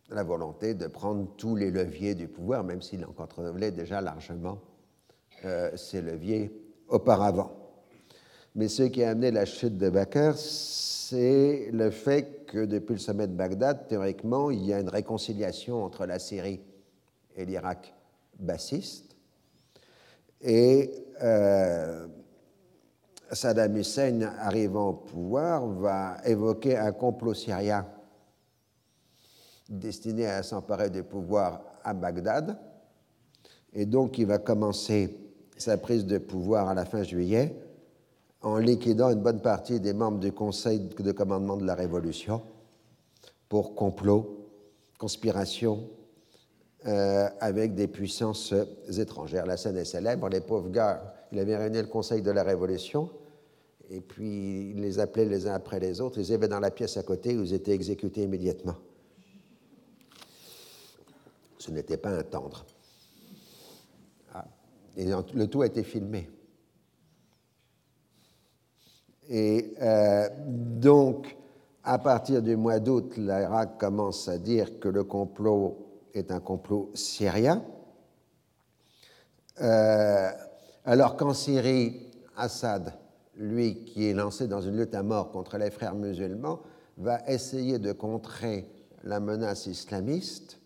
la volonté de prendre tous les leviers du pouvoir, même s'il en contrôlait déjà largement euh, ces leviers auparavant. Mais ce qui a amené la chute de Bakr, c'est le fait que depuis le sommet de Bagdad, théoriquement, il y a une réconciliation entre la Syrie et l'Irak bassiste. Et euh, Saddam Hussein, arrivant au pouvoir, va évoquer un complot syrien destiné à s'emparer des pouvoirs à Bagdad. Et donc, il va commencer sa prise de pouvoir à la fin juillet en liquidant une bonne partie des membres du Conseil de commandement de la Révolution pour complot, conspiration euh, avec des puissances étrangères. La scène est célèbre. Les pauvres gars, il avait réuni le Conseil de la Révolution et puis il les appelait les uns après les autres. Ils étaient dans la pièce à côté où ils étaient exécutés immédiatement ce n'était pas un tendre. Ah. Le tout a été filmé. Et euh, donc, à partir du mois d'août, l'Irak commence à dire que le complot est un complot syrien. Euh, alors qu'en Syrie, Assad, lui qui est lancé dans une lutte à mort contre les frères musulmans, va essayer de contrer la menace islamiste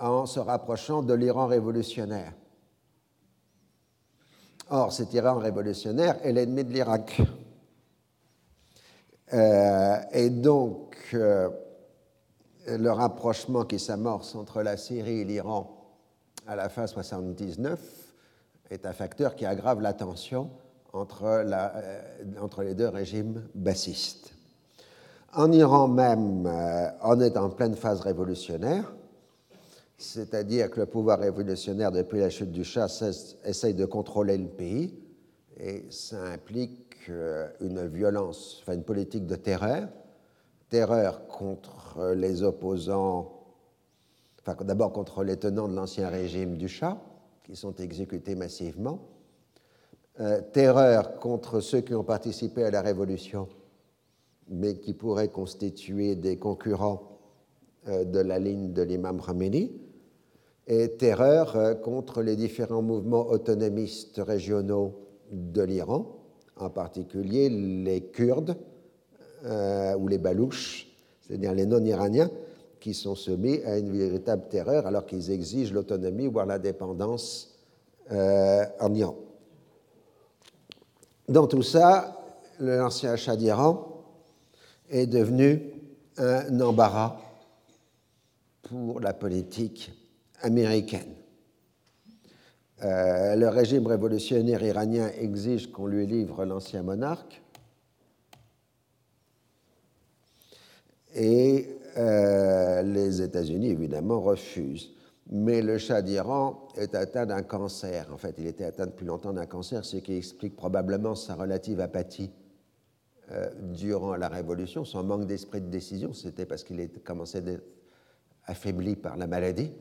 en se rapprochant de l'Iran révolutionnaire. Or, cet Iran révolutionnaire est l'ennemi de l'Irak. Euh, et donc, euh, le rapprochement qui s'amorce entre la Syrie et l'Iran à la fin 79 est un facteur qui aggrave la tension entre, euh, entre les deux régimes bassistes. En Iran même, on est en pleine phase révolutionnaire c'est-à-dire que le pouvoir révolutionnaire, depuis la chute du Shah, essaye de contrôler le pays, et ça implique euh, une violence, enfin une politique de terreur, terreur contre les opposants, enfin d'abord contre les tenants de l'ancien régime du Shah, qui sont exécutés massivement, euh, terreur contre ceux qui ont participé à la révolution, mais qui pourraient constituer des concurrents euh, de la ligne de l'imam Khomeini, et terreur euh, contre les différents mouvements autonomistes régionaux de l'Iran, en particulier les Kurdes euh, ou les Balouches, c'est-à-dire les non-iraniens, qui sont soumis à une véritable terreur alors qu'ils exigent l'autonomie, voire l'indépendance euh, en Iran. Dans tout ça, l'ancien Shah d'Iran est devenu un embarras pour la politique américaine. Euh, le régime révolutionnaire iranien exige qu'on lui livre l'ancien monarque et euh, les États-Unis, évidemment, refusent. Mais le Shah d'Iran est atteint d'un cancer. En fait, il était atteint depuis longtemps d'un cancer, ce qui explique probablement sa relative apathie euh, durant la Révolution, son manque d'esprit de décision. C'était parce qu'il commençait à être affaibli par la maladie.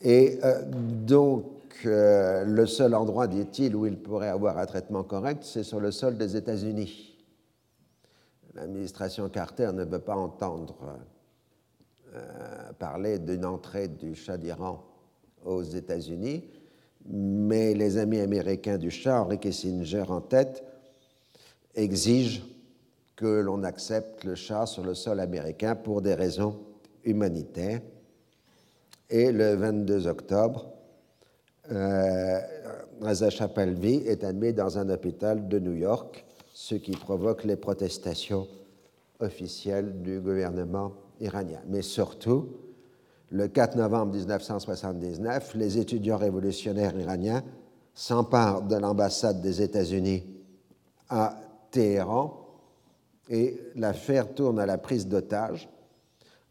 Et euh, donc, euh, le seul endroit, dit-il, où il pourrait avoir un traitement correct, c'est sur le sol des États-Unis. L'administration Carter ne veut pas entendre euh, parler d'une entrée du Shah d'Iran aux États-Unis, mais les amis américains du Shah, Henry Kissinger en tête, exigent que l'on accepte le Shah sur le sol américain pour des raisons humanitaires. Et le 22 octobre, euh, Reza est admis dans un hôpital de New York, ce qui provoque les protestations officielles du gouvernement Mais surtout, le 4 novembre 1979, les étudiants révolutionnaires iraniens s'emparent de l'ambassade des États-Unis à Téhéran et l'affaire tourne à la prise d'otages.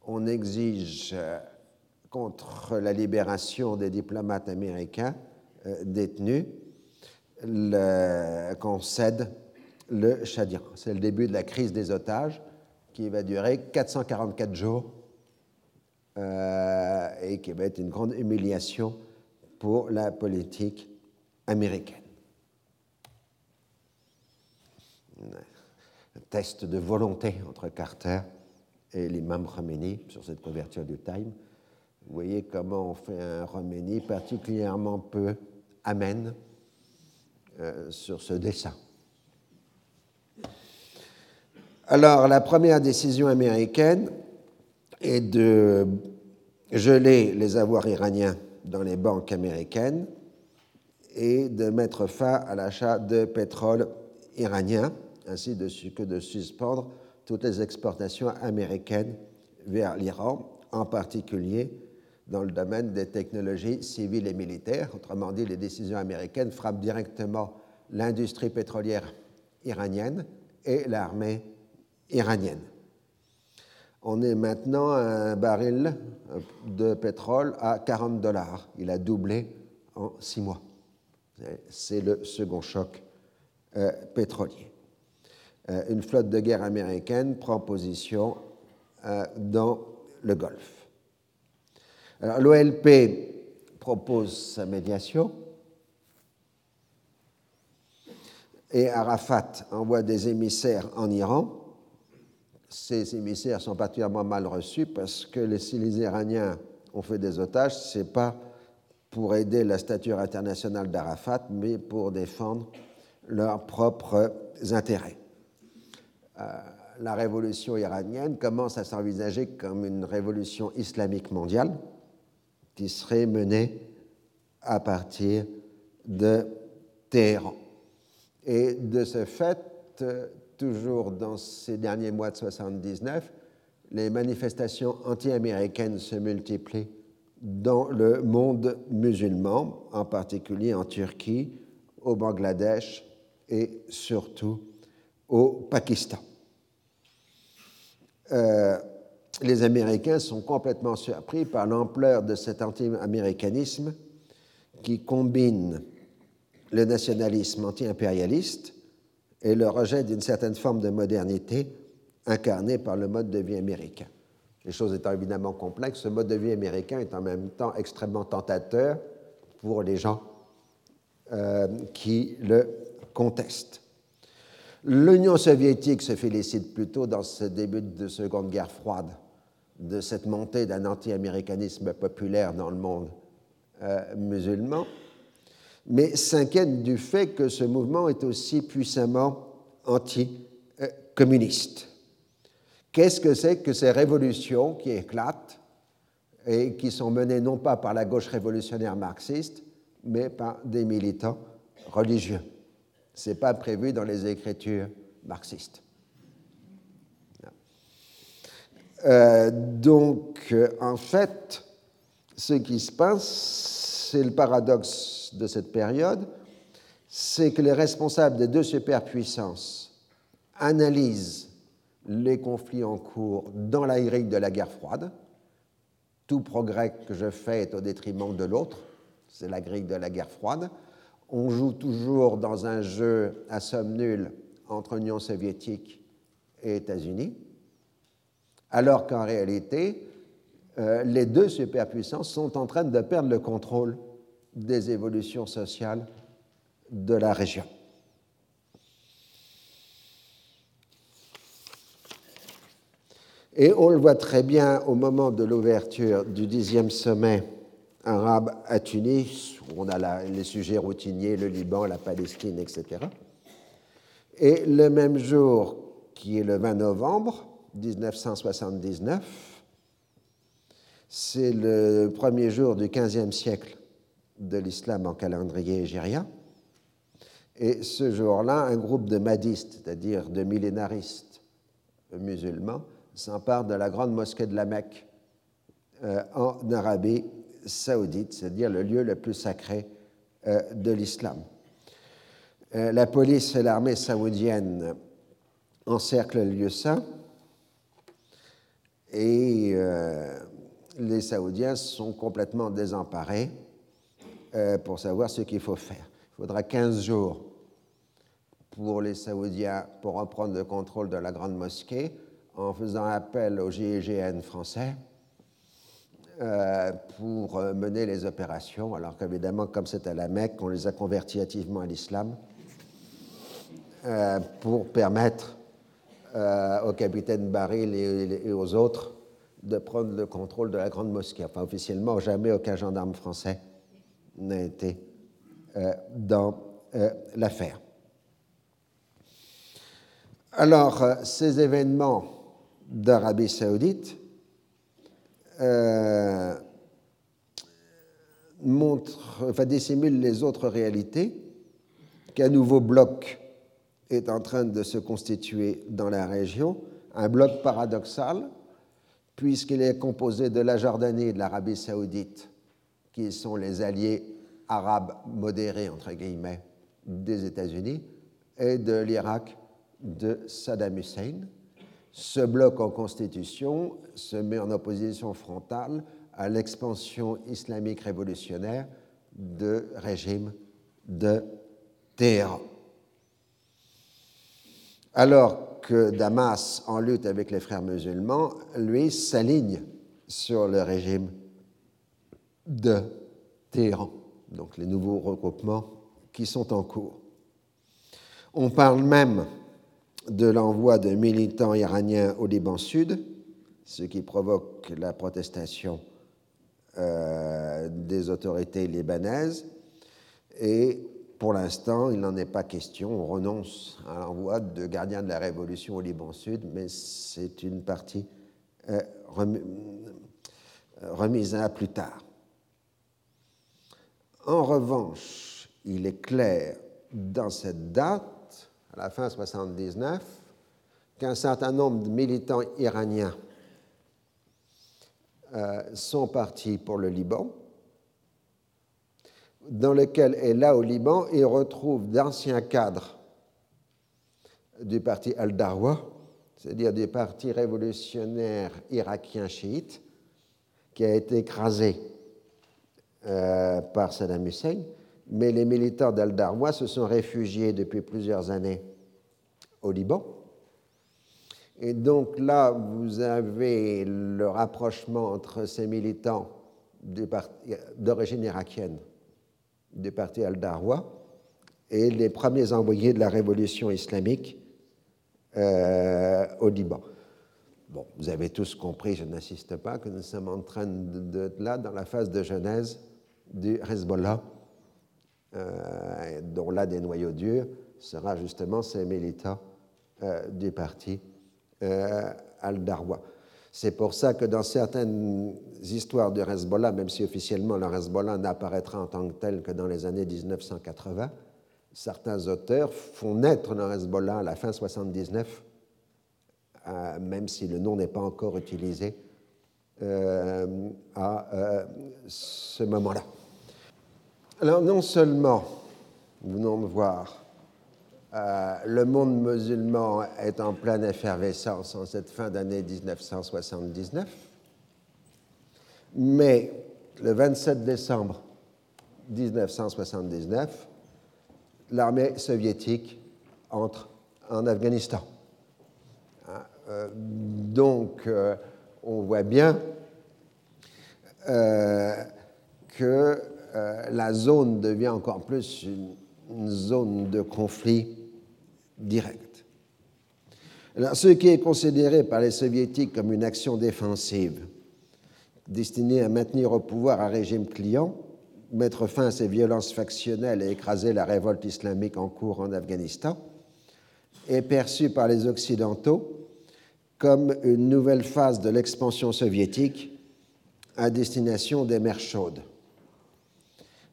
On exige euh, contre la libération des diplomates américains euh, détenus qu'on cède le Shah C'est le début de la crise des otages qui va durer 444 jours euh, et qui va être une grande humiliation pour la politique américaine. Un test de volonté entre Carter et l'imam Khomeini sur cette couverture du Time. Vous voyez comment on fait un Roménie particulièrement peu amène euh, sur ce dessin. Alors, la première décision américaine est de geler les avoirs iraniens dans les banques américaines et de mettre fin à l'achat de pétrole iranien, ainsi que de suspendre toutes les exportations américaines vers l'Iran, en particulier dans le domaine des technologies civiles et militaires. Autrement dit, les décisions américaines frappent directement l'industrie pétrolière iranienne et l'armée iranienne. On est maintenant à un baril de pétrole à 40 dollars. Il a doublé en six mois. C'est le second choc euh, pétrolier. Euh, une flotte de guerre américaine prend position euh, dans le Golfe. L'OLP propose sa médiation et Arafat envoie des émissaires en Iran. Ces émissaires sont particulièrement mal reçus parce que si les Iraniens ont fait des otages, ce n'est pas pour aider la stature internationale d'Arafat, mais pour défendre leurs propres intérêts. Euh, la révolution iranienne commence à s'envisager comme une révolution islamique mondiale qui serait menée à partir de Téhéran. Et de ce fait, toujours dans ces derniers mois de 79, les manifestations anti-américaines se multiplient dans le monde musulman, en particulier en Turquie, au Bangladesh et surtout au Pakistan. Euh, les Américains sont complètement surpris par l'ampleur de cet anti-américanisme qui combine le nationalisme anti-impérialiste et le rejet d'une certaine forme de modernité incarnée par le mode de vie américain. Les choses étant évidemment complexes, ce mode de vie américain est en même temps extrêmement tentateur pour les gens euh, qui le contestent. L'Union soviétique se félicite plutôt dans ce début de Seconde Guerre froide de cette montée d'un anti-américanisme populaire dans le monde euh, musulman, mais s'inquiète du fait que ce mouvement est aussi puissamment anti-communiste. Qu'est-ce que c'est que ces révolutions qui éclatent et qui sont menées non pas par la gauche révolutionnaire marxiste, mais par des militants religieux? Ce n'est pas prévu dans les écritures marxistes. Euh, donc, en fait, ce qui se passe, c'est le paradoxe de cette période, c'est que les responsables des deux superpuissances analysent les conflits en cours dans la grille de la guerre froide. Tout progrès que je fais est au détriment de l'autre, c'est la grille de la guerre froide. On joue toujours dans un jeu à somme nulle entre Union soviétique et États-Unis, alors qu'en réalité, euh, les deux superpuissances sont en train de perdre le contrôle des évolutions sociales de la région. Et on le voit très bien au moment de l'ouverture du dixième sommet arabe à Tunis, où on a les sujets routiniers, le Liban, la Palestine, etc. Et le même jour, qui est le 20 novembre 1979, c'est le premier jour du 15e siècle de l'islam en calendrier égérien. Et ce jour-là, un groupe de madistes, c'est-à-dire de millénaristes musulmans, s'empare de la grande mosquée de la Mecque euh, en Arabie saoudite, c'est-à-dire le lieu le plus sacré euh, de l'islam. Euh, la police et l'armée saoudienne encerclent le lieu saint et les Saoudiens sont complètement désemparés pour savoir ce qu'il faut faire. Il faudra 15 jours pour les Saoudiens pour reprendre le contrôle de la grande mosquée en faisant appel au GIGN français euh, pour euh, mener les opérations, alors qu'évidemment, comme c'est à la Mecque, on les a convertis activement à l'islam euh, pour permettre au capitaine Baril et, aux autres de prendre le contrôle de la grande mosquée. Enfin, officiellement, jamais aucun gendarme français n'a été dans l'affaire. Alors, ces événements d'Arabie saoudite euh, montre, enfin, dissimule les autres réalités, qu'un nouveau bloc est en train de se constituer dans la région, un bloc paradoxal, puisqu'il est composé de la Jordanie et de l'Arabie saoudite, qui sont les alliés arabes modérés, entre guillemets, des États-Unis, et de l'Irak de Saddam Hussein, ce bloc en constitution se met en opposition frontale à l'expansion islamique révolutionnaire de régime de Téhéran. Alors que Damas, en lutte avec les frères musulmans, lui s'aligne sur le régime de Téhéran, donc les nouveaux regroupements qui sont en cours. On parle même de l'envoi de militants iraniens au Liban Sud, ce qui provoque la protestation euh, des autorités libanaises. Et pour l'instant, il n'en est pas question. On renonce à l'envoi de gardiens de la révolution au Liban Sud, mais c'est une partie euh, remise à plus tard. En revanche, il est clair dans cette date à la fin 79, qu'un certain nombre de militants iraniens euh, sont partis pour le Liban, dans lequel, et là au Liban, ils retrouvent d'anciens cadres du parti Al-Darwa, c'est-à-dire du parti révolutionnaire irakien chiite, qui a été écrasé euh, par Saddam Hussein, mais les militants d'Al-Darwa se sont réfugiés depuis plusieurs années au Liban. Et donc là, vous avez le rapprochement entre ces militants d'origine irakienne du parti Al-Darwa et les premiers envoyés de la révolution islamique euh, au Liban. Bon, vous avez tous compris, je n'insiste pas, que nous sommes en train de, là dans la phase de genèse du Hezbollah, euh, dont l'un des noyaux durs sera justement ces militants euh, du parti euh, al-Darwa. C'est pour ça que dans certaines histoires du Hezbollah, même si officiellement le Hezbollah n'apparaîtra en tant que tel que dans les années 1980, certains auteurs font naître le Hezbollah à la fin 79 même si le nom n'est pas encore utilisé à ce moment-là. Alors non seulement, venons de voir, le monde musulman est en pleine effervescence en cette fin d'année 1979, mais le 27 décembre 1979, l'armée soviétique entre en Afghanistan. Hein, euh, donc, euh, on voit bien euh, la zone devient encore plus une, zone de conflit direct. Ce qui est considéré par les soviétiques comme une action défensive destinée à maintenir au pouvoir un régime client mettre fin à ces violences factionnelles et écraser la révolte islamique en cours en Afghanistan, est perçu par les Occidentaux comme une nouvelle phase de l'expansion soviétique à destination des mers chaudes,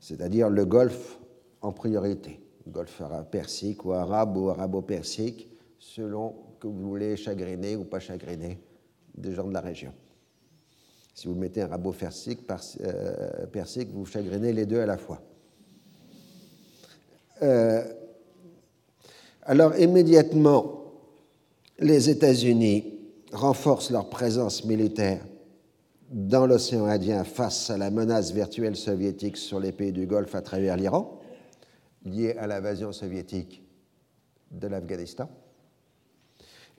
c'est-à-dire le Golfe en priorité, Golfe persique ou arabe ou arabo-persique, selon que vous voulez chagriner ou pas chagriner des gens de la région. Si vous mettez un rabot persique, euh, persique, vous chagrinez les deux à la fois. Euh, alors immédiatement, les États-Unis renforcent leur présence militaire dans l'océan Indien face à la menace virtuelle soviétique sur les pays du Golfe à travers l'Iran, liée à l'invasion soviétique de l'Afghanistan.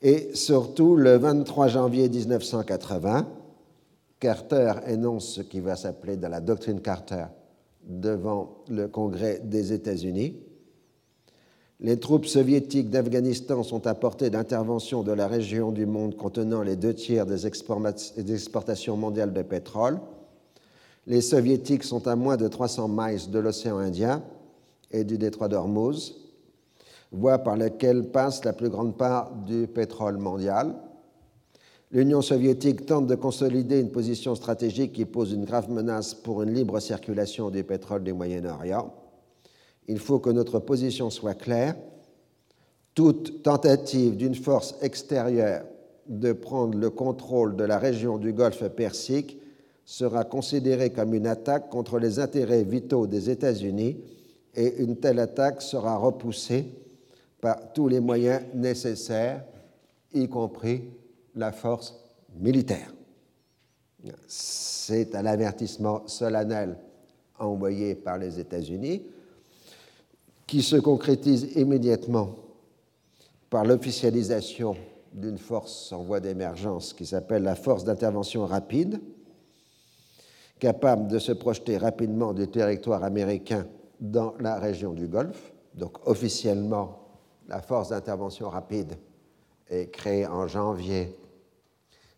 Et surtout, le 23 janvier 1980, Carter énonce ce qui va s'appeler dans la doctrine Carter devant le Congrès des États-Unis. Les troupes soviétiques d'Afghanistan sont à portée d'intervention de la région du monde contenant les deux tiers des exportations mondiales de pétrole. Les soviétiques sont à moins de 300 miles de l'océan Indien et du détroit d'Ormuz, voie par laquelle passe la plus grande part du pétrole mondial l'Union soviétique tente de consolider une position stratégique qui pose une grave menace pour une libre circulation du pétrole du Moyen-Orient. Il faut que notre position soit claire. Toute tentative d'une force extérieure de prendre le contrôle de la région du Golfe Persique sera considérée comme une attaque contre les intérêts vitaux des États-Unis et une telle attaque sera repoussée par tous les moyens nécessaires, y compris la force militaire. C'est un avertissement solennel envoyé par les États-Unis qui se concrétise immédiatement par l'officialisation d'une force en voie d'émergence qui s'appelle la force d'intervention rapide, capable de se projeter rapidement du territoire américain dans la région du Golfe. Donc officiellement, la force d'intervention rapide est créée en janvier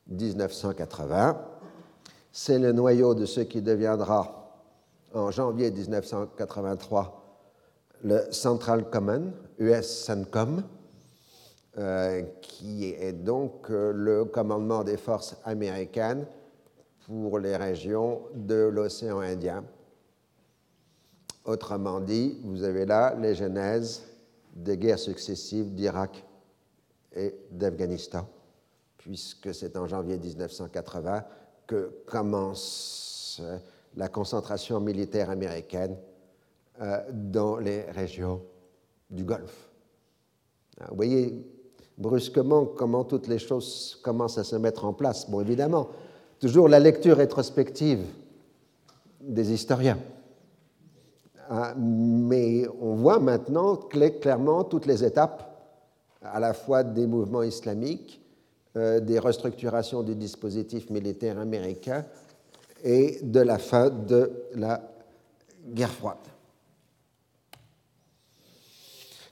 1980. C'est le noyau de ce qui deviendra en janvier 1983 le Central Command, US CENTCOM, euh, qui est donc euh, le commandement des forces américaines pour les régions de l'océan Indien. Autrement dit, vous avez là les genèses des guerres successives d'Irak et d'Afghanistan puisque c'est en janvier 1980 que commence euh, la concentration militaire américaine dans les régions du Golfe. Vous voyez brusquement comment toutes les choses commencent à se mettre en place. Bon, évidemment, toujours la lecture rétrospective des historiens. Ah, mais on voit maintenant clairement toutes les étapes, à la fois des mouvements islamiques euh, des restructurations du dispositif militaire américain et de la fin de la guerre froide.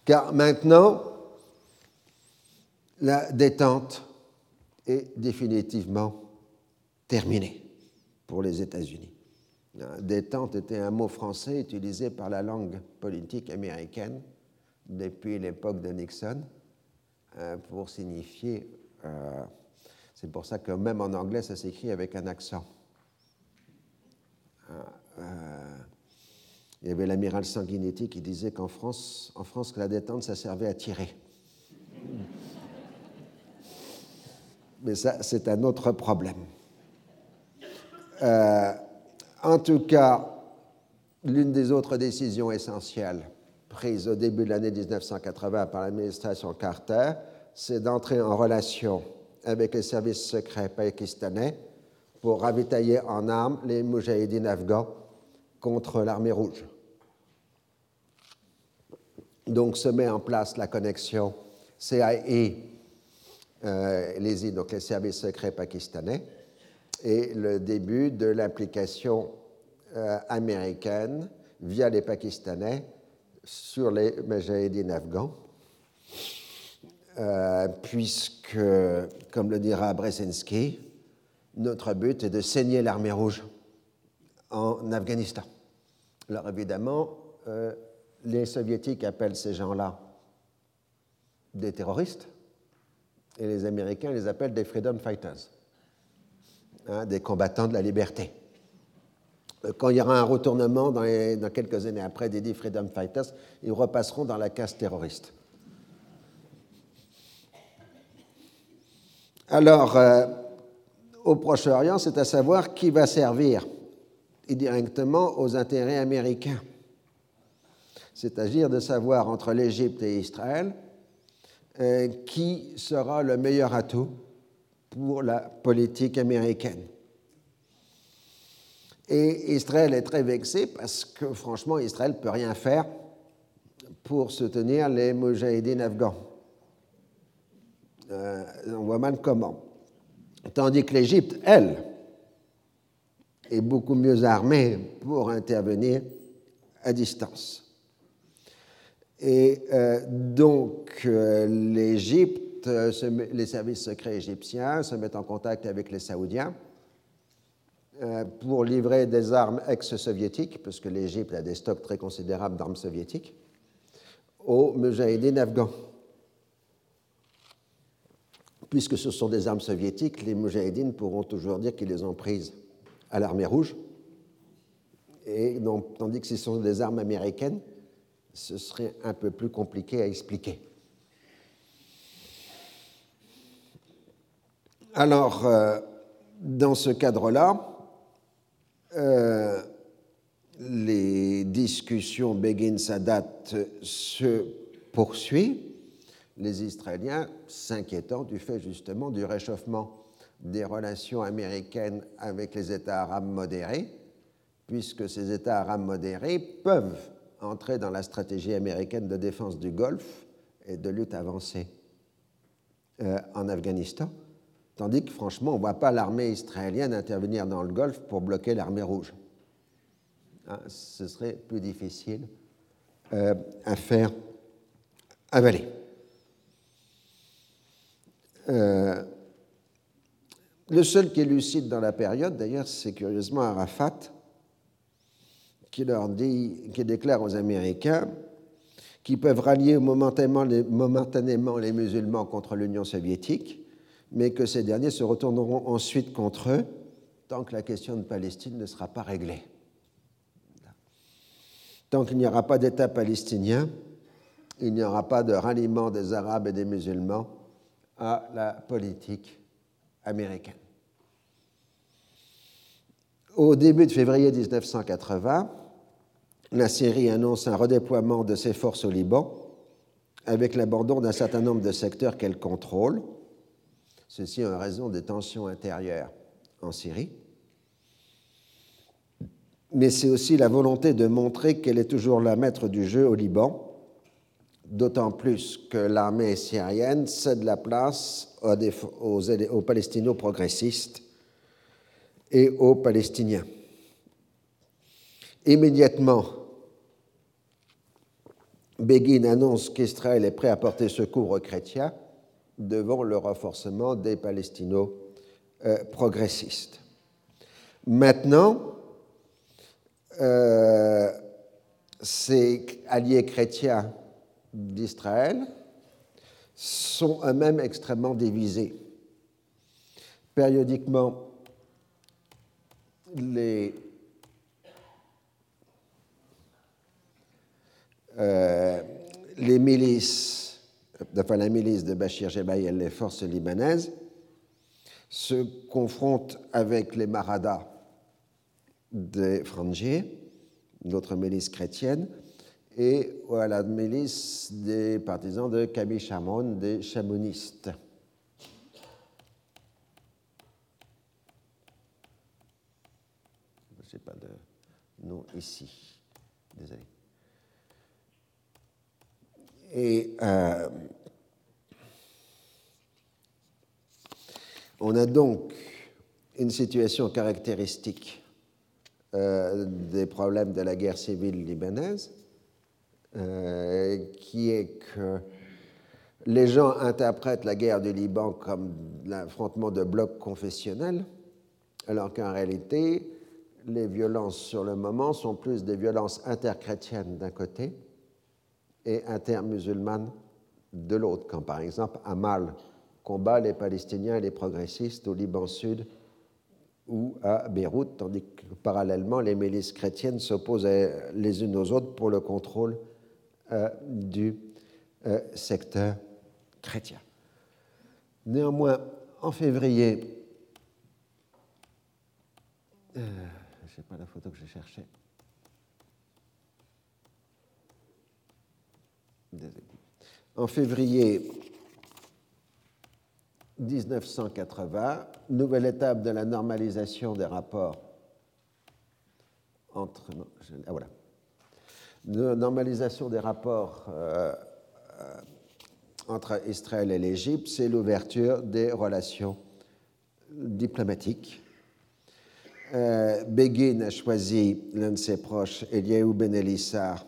Car maintenant, la détente est définitivement terminée pour les États-Unis. Détente était un mot français utilisé par la langue politique américaine depuis l'époque de Nixon euh, pour signifier euh, c'est pour ça que même en anglais, ça s'écrit avec un accent. Euh, il y avait l'amiral Sanguinetti qui disait qu'en France, en France, la détente, ça servait à tirer. Mais ça, c'est un autre problème. Euh, en tout cas, l'une des autres décisions essentielles prises au début de l'année 1980 par l'administration Carter, c'est d'entrer en relation avec les services secrets pakistanais pour ravitailler en armes les moudjahidines afghans contre l'armée rouge. Donc se met en place la connexion CIA, euh, les, donc les services secrets pakistanais, et le début de l'implication euh, américaine via les Pakistanais sur les Mujahideen afghans, euh, puisque, comme le dira Brzezinski, notre but est de saigner l'armée rouge en Afghanistan. Alors évidemment, les soviétiques appellent ces gens-là des terroristes et les Américains les appellent des freedom fighters, hein, des combattants de la liberté. Euh, quand il y aura un retournement dans, quelques années après des freedom fighters, ils repasseront dans la case terroriste. Alors, euh, au Proche-Orient, c'est à savoir qui va servir directement aux intérêts américains. C'est-à-dire de savoir entre l'Égypte et Israël euh, qui sera le meilleur atout pour la politique américaine. Et Israël est très vexé parce que franchement, Israël ne peut rien faire pour soutenir les Mujahideen afghans. Euh, on voit mal comment. Tandis que l'Égypte, elle, est beaucoup mieux armée pour intervenir à distance. Et euh, donc, euh, l'Égypte, les services secrets égyptiens se mettent en contact avec les Saoudiens pour livrer des armes ex-soviétiques, parce que l'Égypte a des stocks très considérables d'armes soviétiques, aux Mujahideen afghans puisque ce sont des armes soviétiques, les Mujahideen pourront toujours dire qu'ils les ont prises à l'armée rouge. Et tandis que ce sont des armes américaines, ce serait un peu plus compliqué à expliquer. Alors, euh, dans ce cadre-là, euh, les discussions Begin-Sadat se poursuivent les Israéliens s'inquiétant du fait justement du réchauffement des relations américaines avec les États arabes modérés, puisque ces États arabes modérés peuvent entrer dans la stratégie américaine de défense du Golfe et de lutte avancée euh, en Afghanistan, tandis que franchement, on ne voit pas l'armée israélienne intervenir dans le Golfe pour bloquer l'armée rouge. Hein, ce serait plus difficile euh, à faire avaler. Euh, le seul qui est lucide dans la période, d'ailleurs, c'est curieusement Arafat, qui leur dit, qui déclare aux Américains qu'ils peuvent rallier momentanément les, momentanément les musulmans contre l'Union soviétique, mais que ces derniers se retourneront ensuite contre eux tant que la question de Palestine ne sera pas réglée. Tant qu'il n'y aura pas d'État palestinien, il n'y aura pas de ralliement des Arabes et des musulmans à la politique américaine. Au début de février 1980, la Syrie annonce un redéploiement de ses forces au Liban avec l'abandon d'un certain nombre de secteurs qu'elle contrôle, ceci en raison des tensions intérieures en Syrie. Mais c'est aussi la volonté de montrer qu'elle est toujours la maître du jeu au Liban d'autant plus que l'armée syrienne cède la place aux, aux, palestino-progressistes et aux Palestiniens. Immédiatement, Begin annonce qu'Israël est prêt à porter secours aux chrétiens devant le renforcement des palestino-progressistes. Maintenant, euh, ces alliés chrétiens d'Israël sont eux-mêmes extrêmement divisés. Périodiquement, les, euh, les milices, enfin la milice de Bachir Jebaï et les forces libanaises se confronte avec les Maradas des Frangiers, d'autres milice chrétienne, et à la milice des partisans de Camille Chamon, des chamonistes. Je n'ai pas de nom ici. Désolé. Et euh, on a donc une situation caractéristique euh, des problèmes de la guerre civile libanaise, euh, qui est que les gens interprètent la guerre du Liban comme l'affrontement de blocs confessionnels, alors qu'en réalité, les violences sur le moment sont plus des violences interchrétiennes d'un côté et intermusulmanes de l'autre, quand par exemple Amal combat les Palestiniens et les progressistes au Liban Sud ou à Beyrouth, tandis que parallèlement, les milices chrétiennes s'opposent les unes aux autres pour le contrôle euh, du euh, secteur chrétien. Néanmoins, en février, euh, je sais pas la photo que je cherchais. En février 1980, nouvelle étape de la normalisation des rapports entre. ah voilà. normalisation des rapports euh, euh, entre Israël et l'Égypte, c'est l'ouverture des relations diplomatiques. Euh, Begin a choisi l'un de ses proches, Eliaou Ben Elissar,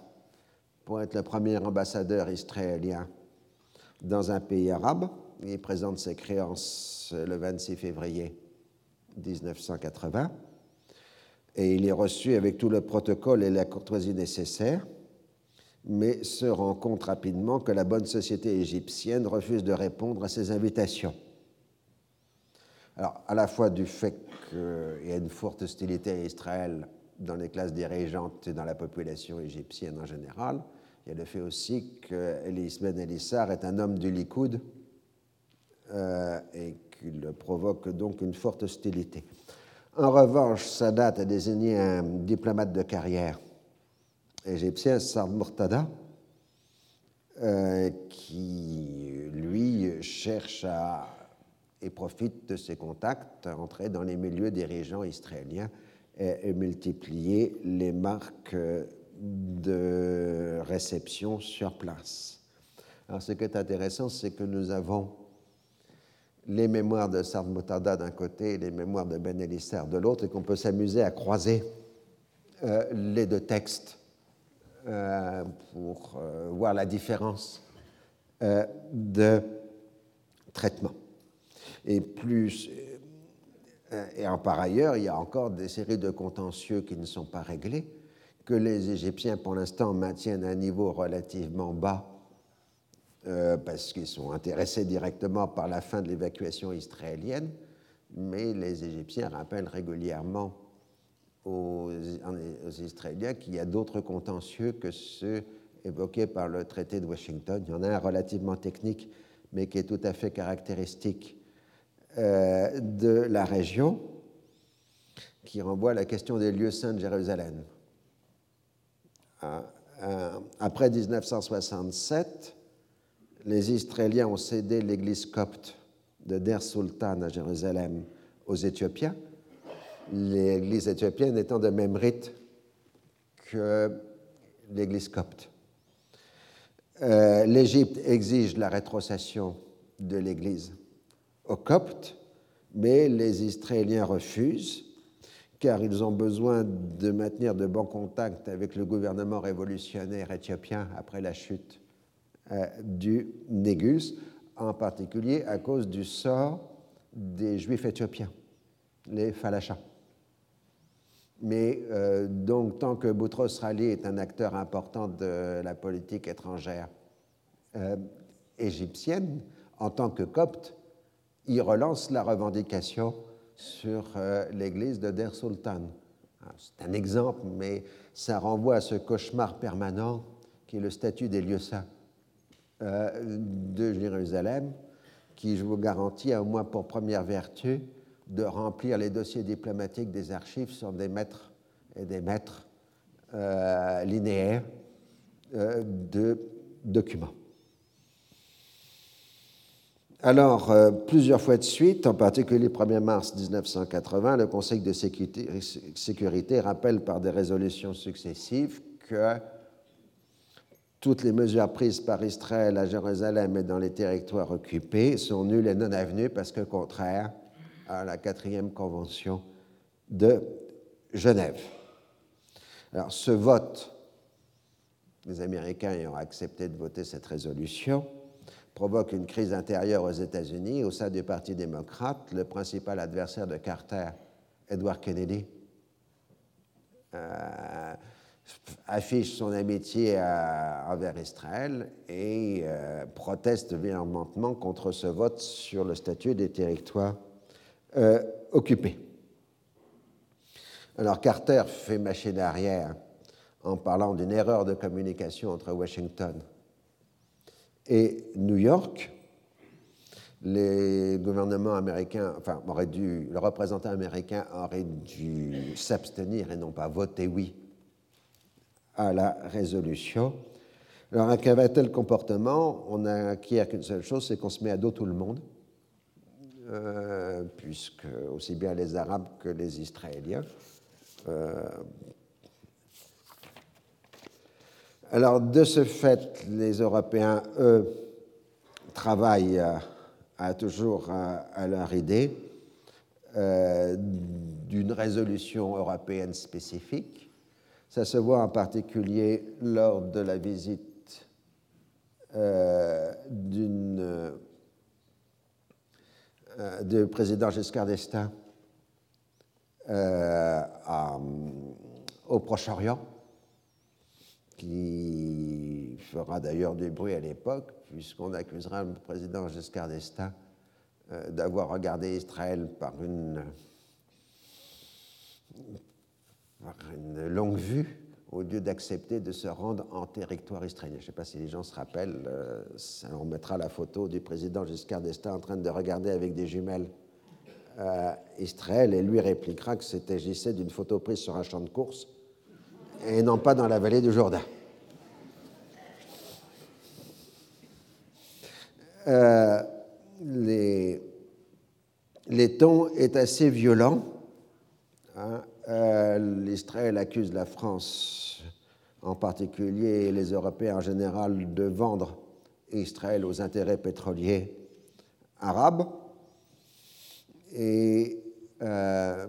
pour être le premier ambassadeur israélien dans un pays arabe. Il présente ses créances le 26 février 1980 et il est reçu avec tout le protocole et la courtoisie nécessaires, mais se rend compte rapidement que la bonne société égyptienne refuse de répondre à ses invitations. Alors, à la fois du fait qu'il y a une forte hostilité à Israël dans les classes dirigeantes et dans la population égyptienne en général, il y a le fait aussi que Ben Elissar est un homme du Likoud euh, et qu'il provoque donc une forte hostilité. En revanche, Sadat a désigné un diplomate de carrière égyptien, Sard Murtada, euh, qui, lui, cherche à, et profite de ses contacts à entrer dans les milieux dirigeants israéliens et, et multiplier les marques de réception sur place. Alors, ce qui est intéressant, c'est que nous avons les mémoires de Sard Moutarda d'un côté et les mémoires de Ben de l'autre, et qu'on peut s'amuser à croiser euh, les deux textes euh, pour euh, voir la différence de traitement. Et plus, et en par ailleurs, il y a encore des séries de contentieux qui ne sont pas réglés, que les Égyptiens, pour l'instant, maintiennent un niveau relativement bas euh, parce qu'ils sont intéressés directement par la fin de l'évacuation israélienne, mais les Égyptiens rappellent régulièrement aux, Israéliens qu'il y a d'autres contentieux que ceux évoqués par le traité de Washington. Il y en a un relativement technique, mais qui est tout à fait caractéristique euh, de la région, qui renvoie à la question des lieux saints de Jérusalem. Euh, après 1967, les Israéliens ont cédé l'église copte de Der Sultan à Jérusalem aux Éthiopiens, l'église éthiopienne étant de même rite que l'église copte. Euh, L'Égypte exige la rétrocession de l'église aux coptes, mais les Israéliens refusent car ils ont besoin de maintenir de bons contacts avec le gouvernement révolutionnaire éthiopien après la chute euh, du Négus, en particulier à cause du sort des Juifs éthiopiens, les Falachas. Mais euh, donc, tant que Boutros Ghali est un acteur important de la politique étrangère euh, égyptienne, en tant que copte, il relance la revendication sur l'église de Der Sultan. Ah, c'est un exemple, mais ça renvoie à ce cauchemar permanent qui est le statut des lieux saints euh, de Jérusalem, qui, je vous garantis, a au moins pour première vertu de remplir les dossiers diplomatiques des archives sur des mètres et des mètres euh, linéaires euh, de documents. Alors, euh, plusieurs fois de suite, en particulier le 1er mars 1980, le Conseil de sécurité, rappelle par des résolutions successives que toutes les mesures prises par Israël à Jérusalem et dans les territoires occupés sont nulles et non avenues parce que contraires à la quatrième convention de Genève. Alors, ce vote, les Américains ayant accepté de voter cette résolution, provoque une crise intérieure aux États-Unis. Au sein du Parti démocrate, le principal adversaire de Carter, Edward Kennedy, euh, affiche son amitié envers Israël et euh, proteste véhémentement contre ce vote sur le statut des territoires euh, occupés. Alors Carter fait machine arrière en parlant d'une erreur de communication entre Washington New York, les gouvernements américains, enfin, auraient dû, le représentant américain aurait dû s'abstenir et non pas voter oui à la résolution. Alors, avec un tel comportement, on n'acquiert qu'une seule chose, c'est qu'on se met à dos tout le monde, euh, puisque aussi bien les Arabes que les Israéliens. Euh, alors, de ce fait, les Européens, eux, travaillent à, toujours à, leur idée euh, d'une résolution européenne spécifique. Ça se voit en particulier lors de la visite euh, euh, du président Giscard d'Estaing au Proche-Orient qui fera d'ailleurs du bruit à l'époque, puisqu'on accusera le président Giscard d'Estaing euh, d'avoir regardé Israël par une, longue vue au lieu d'accepter de se rendre en territoire israélien. Je ne sais pas si les gens se rappellent, euh, on mettra la photo du président Giscard d'Estaing en train de regarder avec des jumelles euh, Israël et lui répliquera que c'était d'une photo prise sur un champ de course et non pas dans la vallée du Jourdain. Euh, les, les tons est assez violent. Hein. Euh, L'Israël accuse la France, en particulier les Européens en général, de vendre Israël aux intérêts pétroliers arabes. Et euh,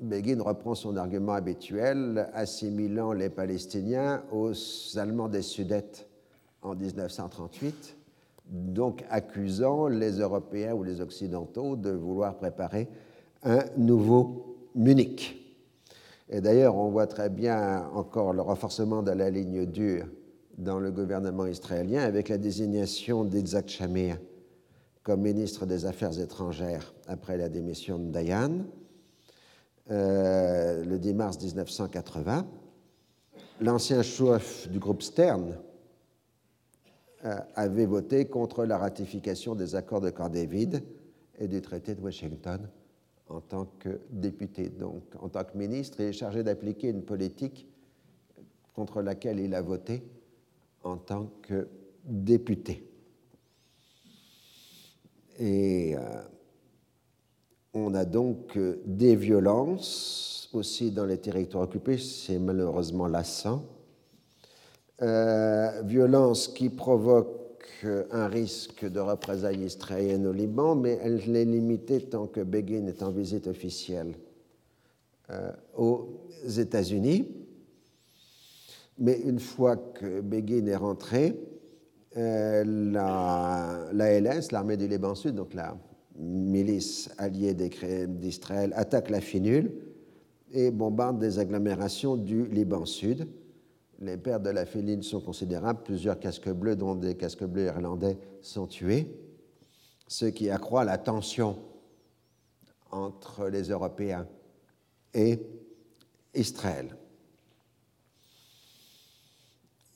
Begin reprend son argument habituel, assimilant les Palestiniens aux Allemands des Sudètes en 1938, donc accusant les Européens ou les Occidentaux de vouloir préparer un nouveau Munich. Et d'ailleurs, on voit très bien encore le renforcement de la ligne dure dans le gouvernement israélien avec la désignation d'Itzhak Shamir comme ministre des Affaires étrangères après la démission de Dayan euh, le 10 mars 1980, l'ancien chef du groupe Stern euh, avait voté contre la ratification des accords de Camp David et du traité de Washington en tant que député. Donc, en tant que ministre, il est chargé d'appliquer une politique contre laquelle il a voté en tant que député. Euh, on a donc euh, des violences aussi dans les territoires occupés, c'est malheureusement lassant. Euh, violences qui provoquent euh, un risque de représailles israéliennes au Liban, mais elle est limitée tant que Begin est en visite officielle aux États-Unis. Mais une fois que Begin est rentré, la, la LS, l'armée du Liban Sud, donc la milices alliées d'Israël attaquent la finule et bombardent des agglomérations du Liban Sud. Les pertes de la finule sont considérables. Plusieurs casques bleus, dont des casques bleus irlandais, sont tués, ce qui accroît la tension entre les Européens et Israël.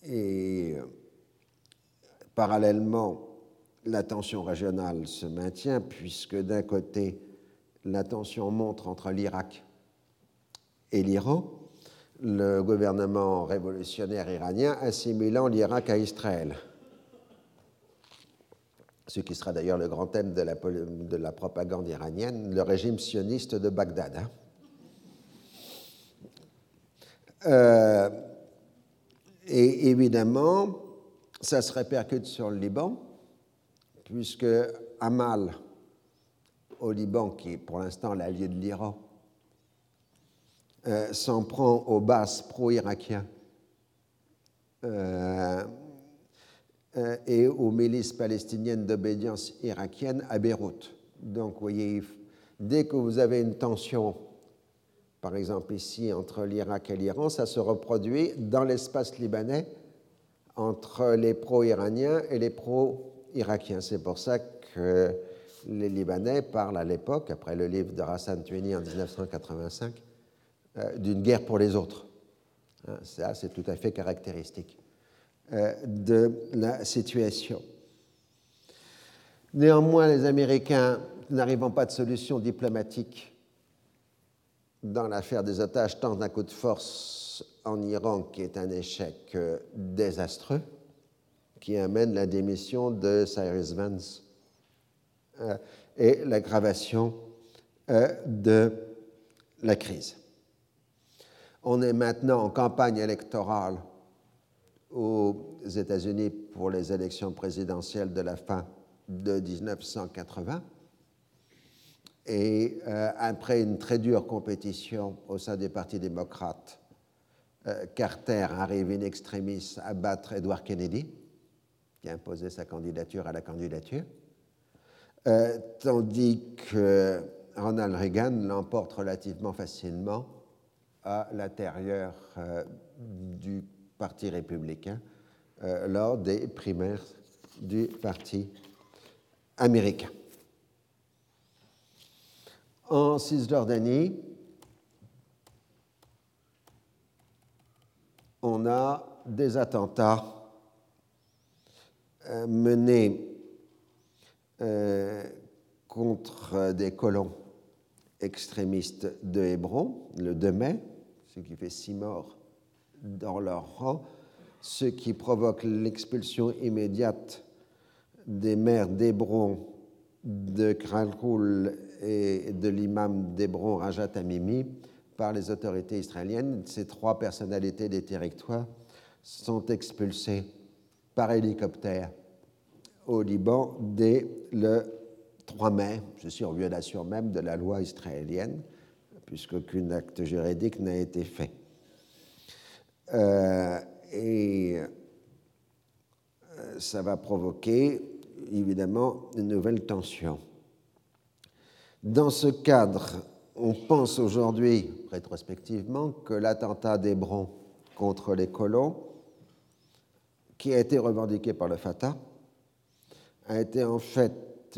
Et parallèlement la tension régionale se maintient puisque d'un côté, la tension montre entre l'Irak et l'Iran, le gouvernement révolutionnaire iranien assimilant l'Irak à Israël. Ce qui sera d'ailleurs le grand thème de la, de la, propagande iranienne, le régime sioniste de Bagdad. Hein. Euh, et évidemment, ça se répercute sur le Liban, puisque Amal, au Liban, qui est pour l'instant l'allié de l'Iran, euh, s'en prend aux bases pro-irakiens euh, euh, et aux milices palestiniennes d'obédience irakienne à Beyrouth. Donc, vous voyez, dès que vous avez une tension, par exemple ici, entre l'Irak et l'Iran, ça se reproduit dans l'espace libanais entre les pro-iraniens et les pro-irakiens. C'est pour ça que les Libanais parlent à l'époque, après le livre de Hassan Tueni en 1985, euh, d'une guerre pour les autres. Hein, ça, c'est tout à fait caractéristique euh, de la situation. Néanmoins, les Américains, n'arrivant pas de solution diplomatique dans l'affaire des otages, tentent un coup de force en Iran qui est un échec euh, désastreux, qui amène la démission de Cyrus Vance et l'aggravation de la crise. On est maintenant en campagne électorale aux États-Unis pour les élections présidentielles de la fin de 1980. Et euh, après une très dure compétition au sein du Parti démocrate, euh, Carter arrive in extremis à battre Edward Kennedy, qui a imposé sa candidature à la candidature, euh, tandis que Ronald Reagan l'emporte relativement facilement à l'intérieur euh, du Parti républicain euh, lors des primaires du Parti américain. En Cisjordanie, on a des attentats euh, menés contre des colons extrémistes de Hébron le 2 mai, ce qui fait six morts dans leur rang, ce qui provoque l'expulsion immédiate des maires d'Hébron, de Kralkoul et de l'imam d'Hébron, Rajat Amimi, par les autorités israéliennes. Ces trois personnalités des territoires sont expulsées par hélicoptère au Liban dès le 3 mai. Je suis en violation même de la loi israélienne puisqu'aucun acte juridique n'a été fait. Euh, et euh, ça va provoquer évidemment une nouvelle tension. Dans ce cadre, on pense aujourd'hui, rétrospectivement, que l'attentat d'Hébron contre les colons, qui a été revendiqué par le Fatah, a été en fait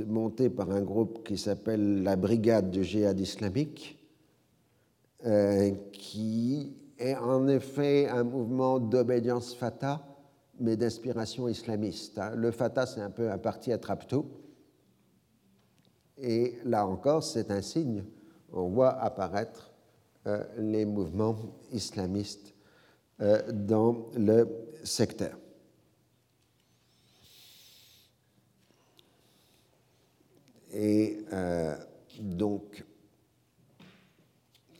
monté par un groupe qui s'appelle la Brigade du djihad islamique, euh, qui est en effet un mouvement d'obédience Fatah, mais d'inspiration islamiste. Hein. Le Fatah, c'est un peu un parti attrape-tout. Et là encore, c'est un signe. On voit apparaître euh, les mouvements islamistes euh, dans le secteur. Et donc,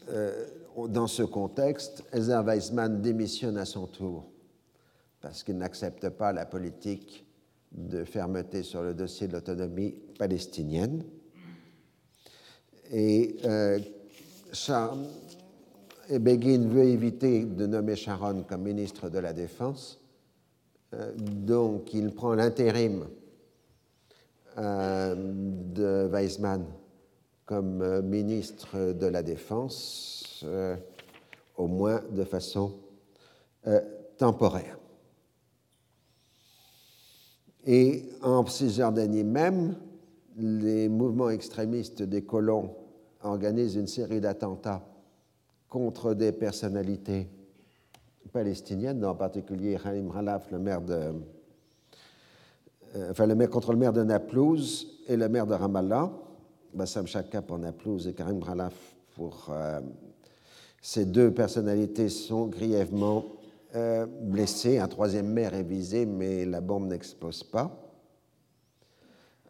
euh, dans ce contexte, Ezer Weizmann démissionne à son tour parce qu'il n'accepte pas la politique de fermeté sur le dossier de l'autonomie palestinienne. Et, euh, Begin veut éviter de nommer Sharon comme ministre de la Défense, euh, donc il prend l'intérim de Weizmann comme euh, ministre de la Défense, euh, au moins de façon euh, temporaire. Et en Cisjordanie même, les mouvements extrémistes des colons organisent une série d'attentats contre des personnalités palestiniennes, en particulier Haïm Halaf, le maire de, enfin le maire contre le maire de Naplouse et le maire de Ramallah, Bassam Chaka pour Naplouse et Karim Bralaf pour ces deux personnalités sont grièvement euh, blessées. Un troisième maire est visé, mais la bombe n'explose pas.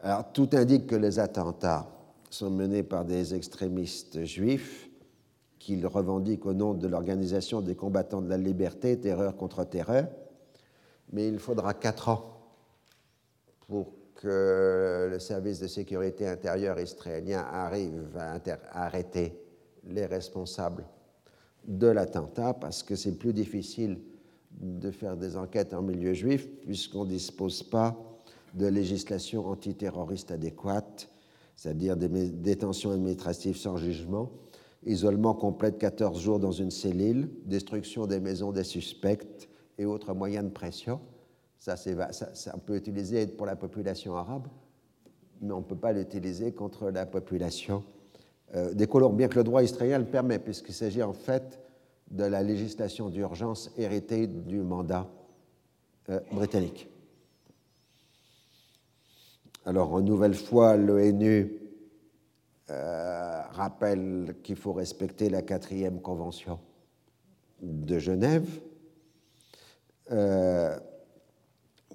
Alors, tout indique que les attentats sont menés par des extrémistes juifs qu'ils revendiquent au nom de l'Organisation des combattants de la liberté, terreur contre terreur. Mais il faudra quatre ans pour que le service de sécurité intérieure israélien arrive à arrêter les responsables de l'attentat parce que c'est plus difficile de faire des enquêtes en milieu juif puisqu'on ne dispose pas de législation antiterroriste adéquate, c'est-à-dire des détentions administratives sans jugement, isolement complet de 14 jours dans une cellule, destruction des maisons des suspects et autres moyens de pression. Ça, on peut utiliser pour la population arabe, mais on ne peut pas l'utiliser contre la population euh, des Colombiens que le droit israélien le permet, puisqu'il s'agit en fait de la législation d'urgence héritée du mandat euh, britannique. Alors, une nouvelle fois, l'ONU euh, rappelle qu'il faut respecter la quatrième convention de Genève.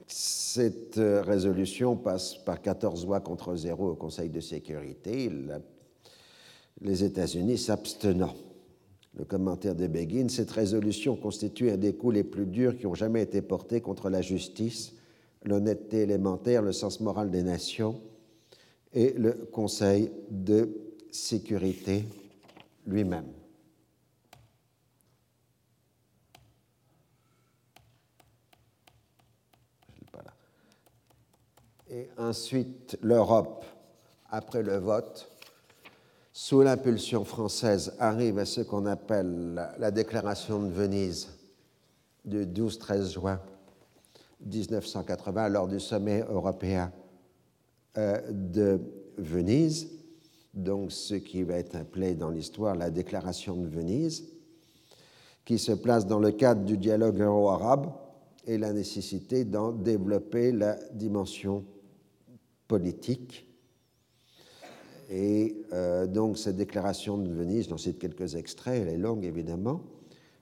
Cette résolution passe par 14 voix contre zéro au Conseil de sécurité. Les États-Unis s'abstenant. Le commentaire de Begin, cette résolution constitue un des coups les plus durs qui ont jamais été portés contre la justice, l'honnêteté élémentaire, le sens moral des nations et le Conseil de sécurité lui-même. Et ensuite, l'Europe, après le vote, sous l'impulsion française, arrive à ce qu'on appelle la, déclaration de Venise du 12-13 juin 1980 lors du sommet européen euh, de Venise, donc ce qui va être appelé dans l'histoire la déclaration de Venise, qui se place dans le cadre du dialogue euro-arabe et la nécessité d'en développer la dimension politique et euh, donc cette déclaration de Venise, j'en cite quelques extraits, elle est longue évidemment.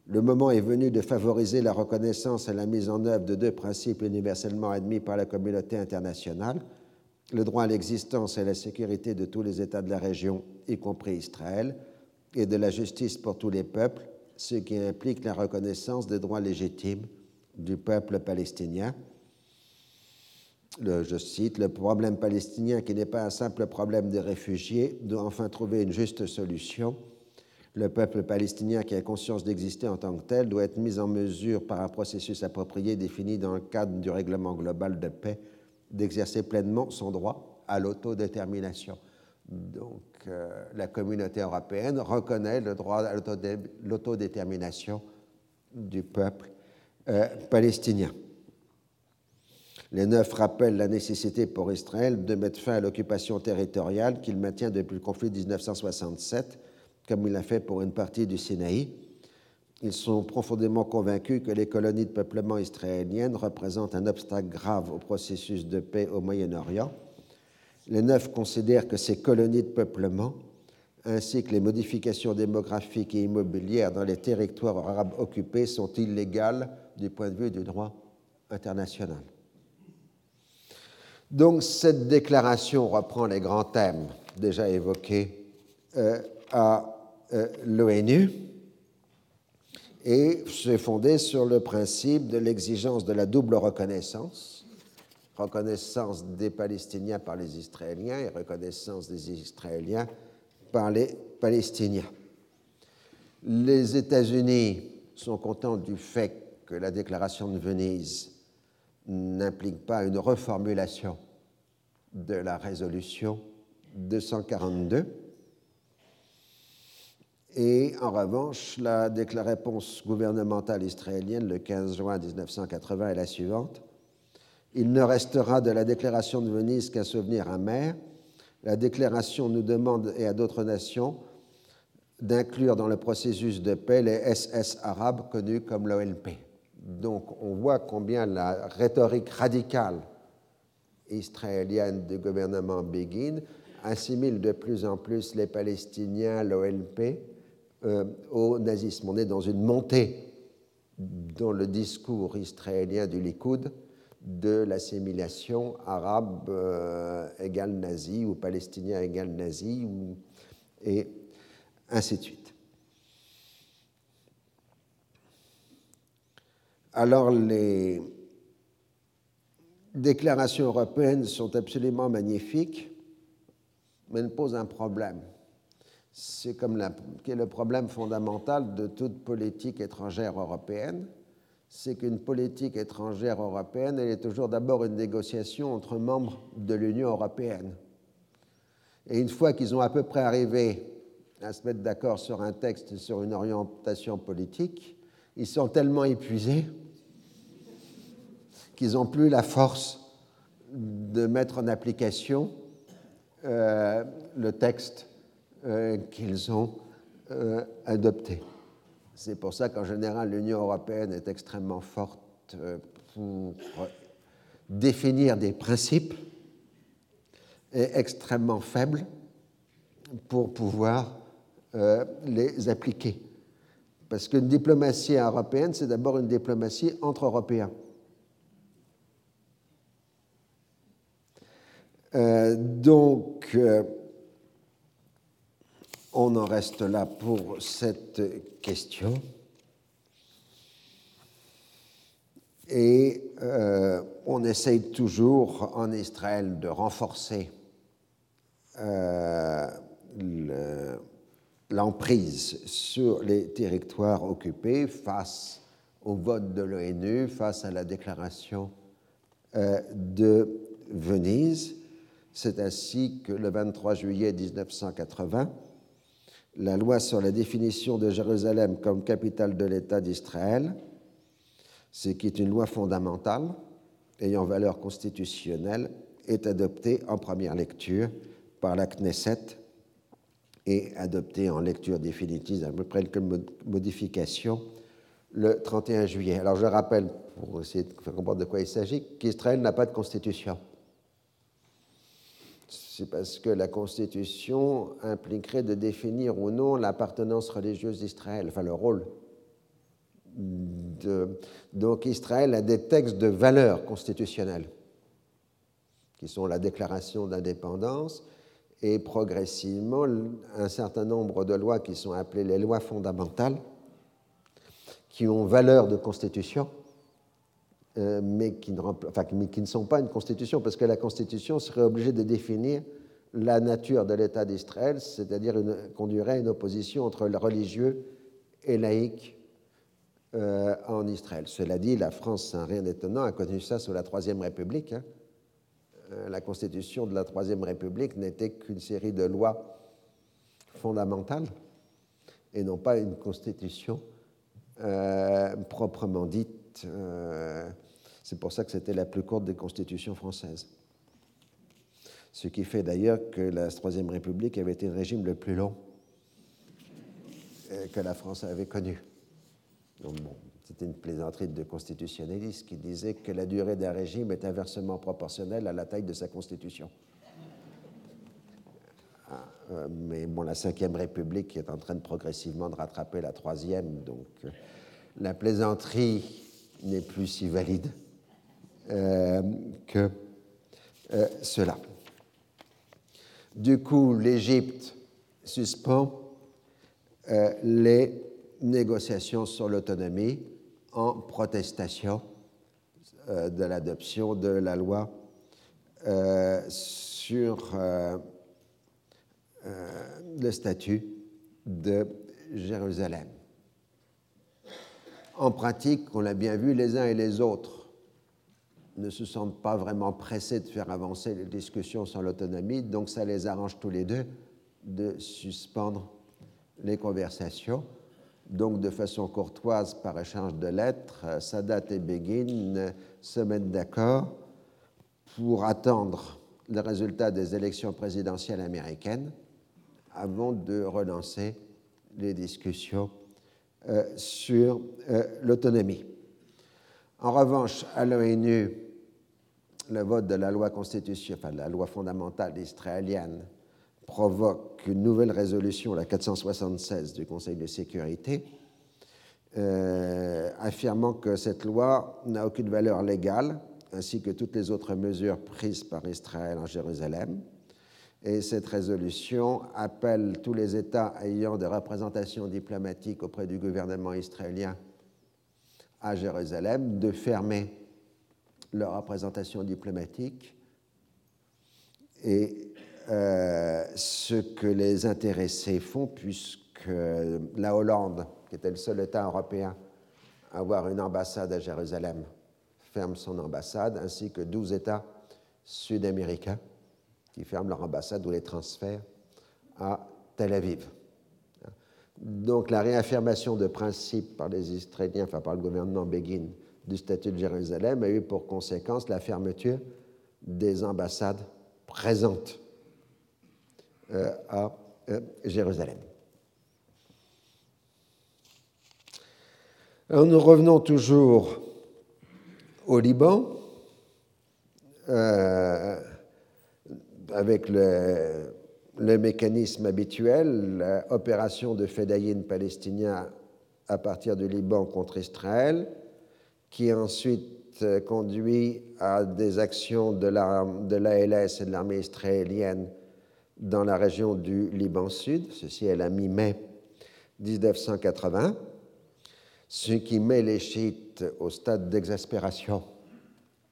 Le moment est venu de favoriser la reconnaissance et la mise en œuvre de deux principes universellement admis par la communauté internationale, le droit à l'existence et la sécurité de tous les États de la région, y compris Israël, et de la justice pour tous les peuples, ce qui implique la reconnaissance des droits légitimes du peuple palestinien je cite, le problème palestinien, qui n'est pas un simple problème de réfugiés, doit enfin trouver une juste solution. Le peuple palestinien qui a conscience d'exister en tant que tel doit être mis en mesure par un processus approprié défini dans le cadre du règlement global de paix d'exercer pleinement son droit à l'autodétermination. Donc euh, la communauté européenne reconnaît le droit à l'autodétermination du peuple euh, palestinien. Les neuf rappellent la nécessité pour Israël de mettre fin à l'occupation territoriale qu'il maintient depuis le conflit de 1967, comme il l'a fait pour une partie du Sinaï. Ils sont profondément convaincus que les colonies de peuplement israéliennes représentent un obstacle grave au processus de paix au Moyen-Orient. Les neuf considèrent que ces colonies de peuplement, ainsi que les modifications démographiques et immobilières dans les territoires arabes occupés, sont illégales du point de vue du droit international. Donc cette déclaration reprend les grands thèmes déjà évoqués euh, à euh, l'ONU et s'est fondée sur le principe de l'exigence de la double reconnaissance, reconnaissance des Palestiniens par les Israéliens et reconnaissance des Israéliens par les Palestiniens. Les États-Unis sont contents du fait que la déclaration de Venise n'implique pas une reformulation de la résolution 242. Et en revanche, la réponse gouvernementale israélienne le 15 juin 1980 est la suivante. Il ne restera de la déclaration de Venise qu'un souvenir amer. La déclaration nous demande, et à d'autres nations, d'inclure dans le processus de paix les SS arabes connus comme l'OLP. Donc on voit combien la rhétorique radicale israélienne du gouvernement Begin assimile de plus en plus les Palestiniens, l'OLP, euh, au nazisme. On est dans une montée dans le discours israélien du Likoud de l'assimilation arabe euh, égale nazi ou palestinien égale nazi et ainsi de suite. Alors les déclarations européennes sont absolument magnifiques, mais elles posent un problème. C'est comme le problème fondamental de toute politique étrangère européenne, c'est qu'une politique étrangère européenne, elle est toujours d'abord une négociation entre membres de l'Union européenne. Et une fois qu'ils ont à peu près arrivé à se mettre d'accord sur un texte, sur une orientation politique, ils sont tellement épuisés qu'ils n'ont plus la force de mettre en application euh, le texte euh, qu'ils ont euh, adopté. C'est pour ça qu'en général, l'Union européenne est extrêmement forte pour définir des principes et extrêmement faible pour pouvoir les appliquer. Parce qu'une diplomatie européenne, c'est d'abord une diplomatie entre Européens. Euh, donc, on en reste là pour cette question. Et euh, on essaye toujours en Israël de renforcer euh, l'emprise sur les territoires occupés face au vote de l'ONU, face à la déclaration euh, de Venise. C'est ainsi que le 23 juillet 1980, la loi sur la définition de Jérusalem comme capitale de l'État d'Israël, ce qui est une loi fondamentale ayant valeur constitutionnelle, est adoptée en première lecture par la Knesset et adoptée en lecture définitive, à peu près comme modification, le 31 juillet. Alors je rappelle, pour essayer de comprendre de quoi il s'agit, qu'Israël n'a pas de constitution c'est parce que la Constitution impliquerait de définir ou non l'appartenance religieuse d'Israël, enfin le rôle. Donc Israël a des textes de valeur constitutionnelle, qui sont la déclaration d'indépendance et progressivement un certain nombre de lois qui sont appelées les lois fondamentales, qui ont valeur de constitution, euh, mais, qui ne, sont pas une constitution, parce que la constitution serait obligée de définir la nature de l'État d'Israël, c'est-à-dire conduirait une opposition entre le religieux et laïque euh, en Israël. Cela dit, la France, rien d'étonnant, a connu ça sous la Troisième République. Hein. Euh, la constitution de la Troisième République n'était qu'une série de lois fondamentales et non pas une constitution proprement dite c'est pour ça que c'était la plus courte des constitutions françaises. Ce qui fait d'ailleurs que la Troisième République avait été le régime le plus long euh, que la France avait connu. c'était une plaisanterie de constitutionnalistes qui disait que la durée d'un régime est inversement proportionnelle à la taille de sa constitution. Ah, euh, mais bon, la Ve République est en train de progressivement de rattraper la Troisième, donc euh, la plaisanterie n'est plus si valide. Euh, que euh, cela. Du coup, l'Égypte suspend euh, les négociations sur l'autonomie en protestation de l'adoption de la loi sur le statut de Jérusalem. En pratique, on l'a bien vu, les uns et les autres ne se sentent pas vraiment pressés de faire avancer les discussions sur l'autonomie, donc ça les arrange tous les deux de suspendre les conversations. Donc, de façon courtoise, par échange de lettres, Sadat et Begin se mettent d'accord pour attendre le résultat des élections présidentielles américaines avant de relancer les discussions euh, sur euh, l'autonomie. En revanche, à l'ONU, le vote de la loi constitution, enfin, la loi fondamentale israélienne provoque une nouvelle résolution, la 476 du Conseil de sécurité, euh, affirmant que cette loi n'a aucune valeur légale, ainsi que toutes les autres mesures prises par Israël en Jérusalem. Et cette résolution appelle tous les États ayant des représentations diplomatiques auprès du gouvernement israélien à Jérusalem de fermer leur représentation diplomatique et euh, ce que les intéressés font, puisque la Hollande, qui était le seul État européen à avoir une ambassade à Jérusalem, ferme son ambassade, ainsi que 12 États sud-américains qui ferment leur ambassade ou les transfèrent à Tel Aviv. Donc la réaffirmation de principe par les Israéliens, enfin par le gouvernement Begin, du statut de Jérusalem a eu pour conséquence la fermeture des ambassades présentes euh, à euh, Jérusalem. Alors nous revenons toujours au Liban euh, avec le, mécanisme habituel, l'opération de Fedayin palestinien à partir du Liban contre Israël, qui ensuite conduit à des actions de l'ALS et de l'armée israélienne dans la région du Liban Sud, ceci est la mi-mai 1980, ce qui met les chiites au stade d'exaspération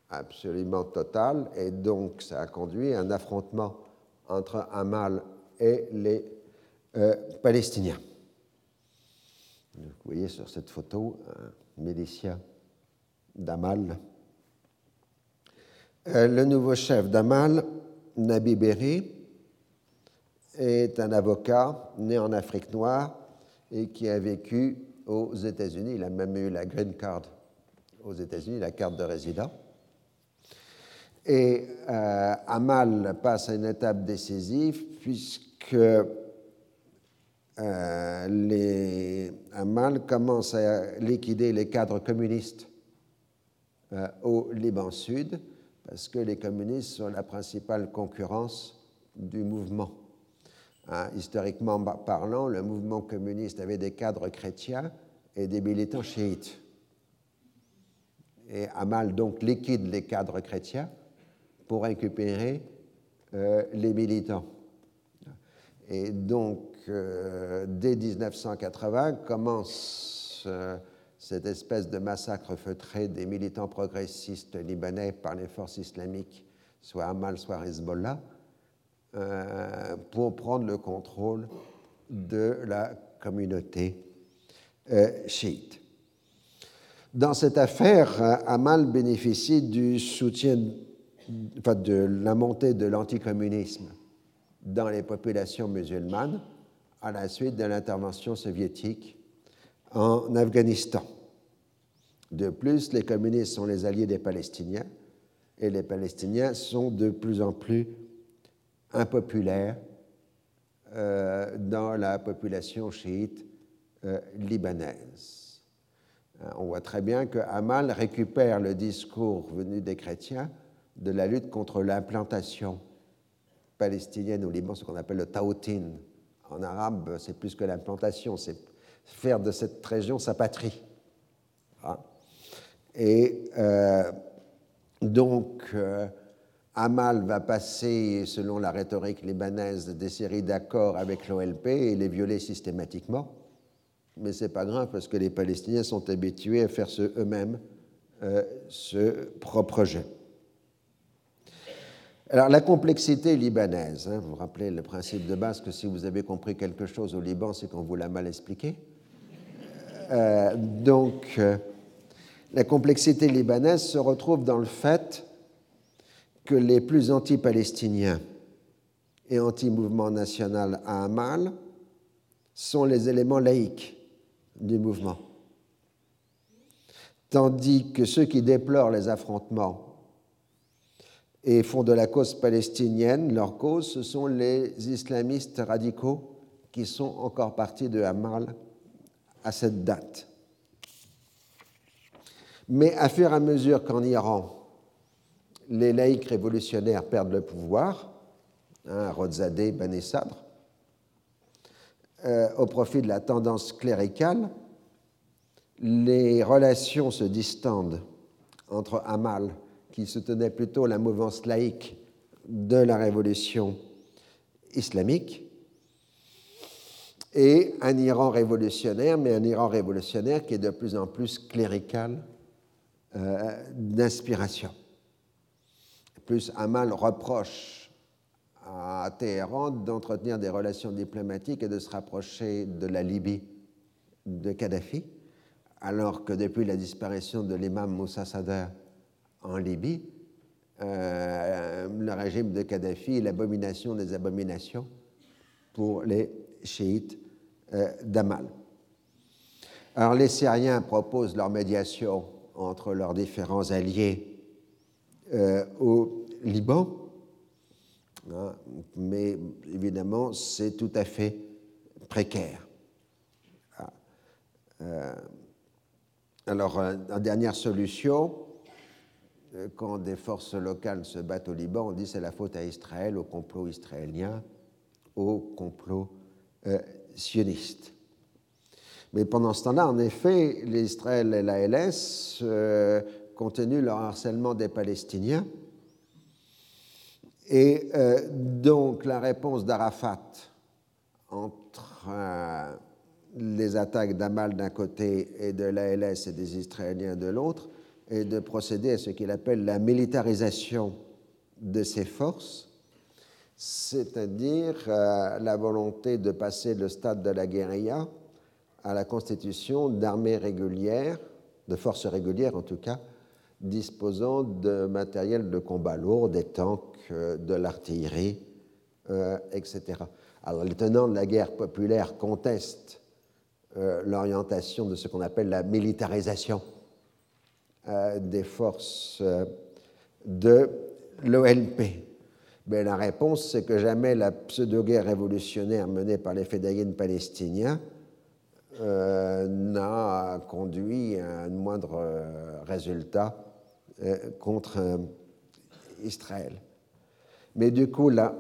absolument total, et donc ça a conduit à un affrontement entre Amal et les euh, Palestiniens. Vous voyez sur cette photo un milicien d'Amal. Euh, le nouveau chef d'Amal, Nabi Berry, est un avocat né en Afrique noire et qui a vécu aux États-Unis. Il a même eu la green card aux États-Unis, la carte de résident. Et euh, Amal passe à une étape décisive puisque euh, Amal commence à liquider les cadres communistes au Liban Sud parce que les communistes sont la principale concurrence du mouvement. Hein, historiquement parlant, le mouvement communiste avait des cadres chrétiens et des militants chiites. Et Amal donc liquide les cadres chrétiens pour récupérer euh, les militants. Et donc, euh, dès 1980, commence euh, cette espèce de massacre feutré des militants progressistes libanais par les forces islamiques, soit Amal, soit Hezbollah, euh, pour prendre le contrôle de la communauté euh, chiite. Dans cette affaire, Amal bénéficie du soutien, enfin, de la montée de l'anticommunisme dans les populations musulmanes à la suite de l'intervention soviétique en Afghanistan. De plus, les communistes sont les alliés des Palestiniens et les Palestiniens sont de plus en plus impopulaire euh, dans la population chiite euh, libanaise. Euh, on voit très bien que Hamal récupère le discours venu des chrétiens de la lutte contre l'implantation palestinienne au Liban, ce qu'on appelle le taoutin. En arabe, c'est plus que l'implantation, c'est faire de cette région sa patrie. Ah. Et donc, Amal va passer, selon la rhétorique libanaise, des séries d'accords avec l'OLP et les violer systématiquement. Mais ce n'est pas grave parce que les Palestiniens sont habitués à faire eux-mêmes euh, ce propre jeu. Alors la complexité libanaise, hein, vous vous rappelez le principe de base que si vous avez compris quelque chose au Liban, c'est qu'on vous l'a mal expliqué. Euh, donc euh, la complexité libanaise se retrouve dans le fait que les plus anti-palestiniens et anti-mouvement national à Amal sont les éléments laïques du mouvement, tandis que ceux qui déplorent les affrontements et font de la cause palestinienne leur cause, ce sont les islamistes radicaux qui sont encore partis de Amal à cette date. Mais à fur et à mesure qu'en Iran, les laïcs révolutionnaires perdent le pouvoir, hein, Rodzadeh, euh, au profit de la tendance cléricale. Les relations se distendent entre Amal, qui soutenait plutôt la mouvance laïque de la révolution islamique, et un Iran révolutionnaire, mais un Iran révolutionnaire qui est de plus en plus clérical d'inspiration. Plus Amal reproche à Téhéran d'entretenir des relations diplomatiques et de se rapprocher de la Libye de Kadhafi, alors que depuis la disparition de l'imam Moussa Sadr en Libye, euh, le régime de Kadhafi est l'abomination des abominations pour les chiites euh, d'Amal. Alors les Syriens proposent leur médiation entre leurs différents alliés euh, au Liban, hein, mais évidemment c'est tout à fait précaire. Ah, euh, alors, en dernière solution, quand des forces locales se battent au Liban, on dit c'est la faute à Israël, au complot israélien, au complot sioniste. Mais pendant ce temps-là, en effet, l'Israël et la LS euh, continuent leur harcèlement des Palestiniens. Et euh, donc la réponse d'Arafat entre euh, les attaques d'Amal d'un côté et de l'ALS et des Israéliens de l'autre est de procéder à ce qu'il appelle la militarisation de ses forces c'est-à-dire la volonté de passer le stade de la guérilla à la constitution d'armées régulières, de forces régulières en tout cas, disposant de matériel de combat lourd, des tanks, euh, de l'artillerie, euh, etc. Alors les tenants de la guerre populaire contestent l'orientation de ce qu'on appelle la militarisation des forces de l'OLP. Mais la réponse, c'est que jamais la pseudo-guerre révolutionnaire menée par les fédayines palestiniens euh, n'a conduit à un moindre euh, résultat euh, contre Israël. Mais du coup, la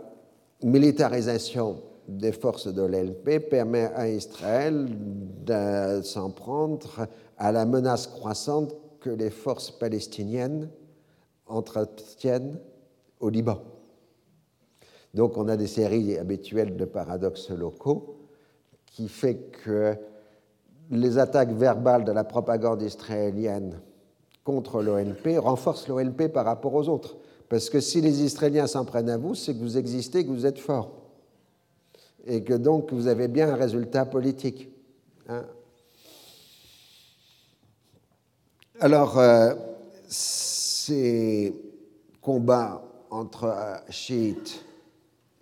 militarisation des forces de l'LP permet à Israël de s'en prendre à la menace croissante que les forces palestiniennes entretiennent au Liban. Donc on a des séries habituelles de paradoxes locaux qui fait que les attaques verbales de la propagande israélienne contre l'ONP renforcent l'ONP par rapport aux autres. Parce que si les Israéliens s'en prennent à vous, c'est que vous existez, que vous êtes fort. Et que donc vous avez bien un résultat politique. Hein. Alors, euh, ces combats entre euh, chiites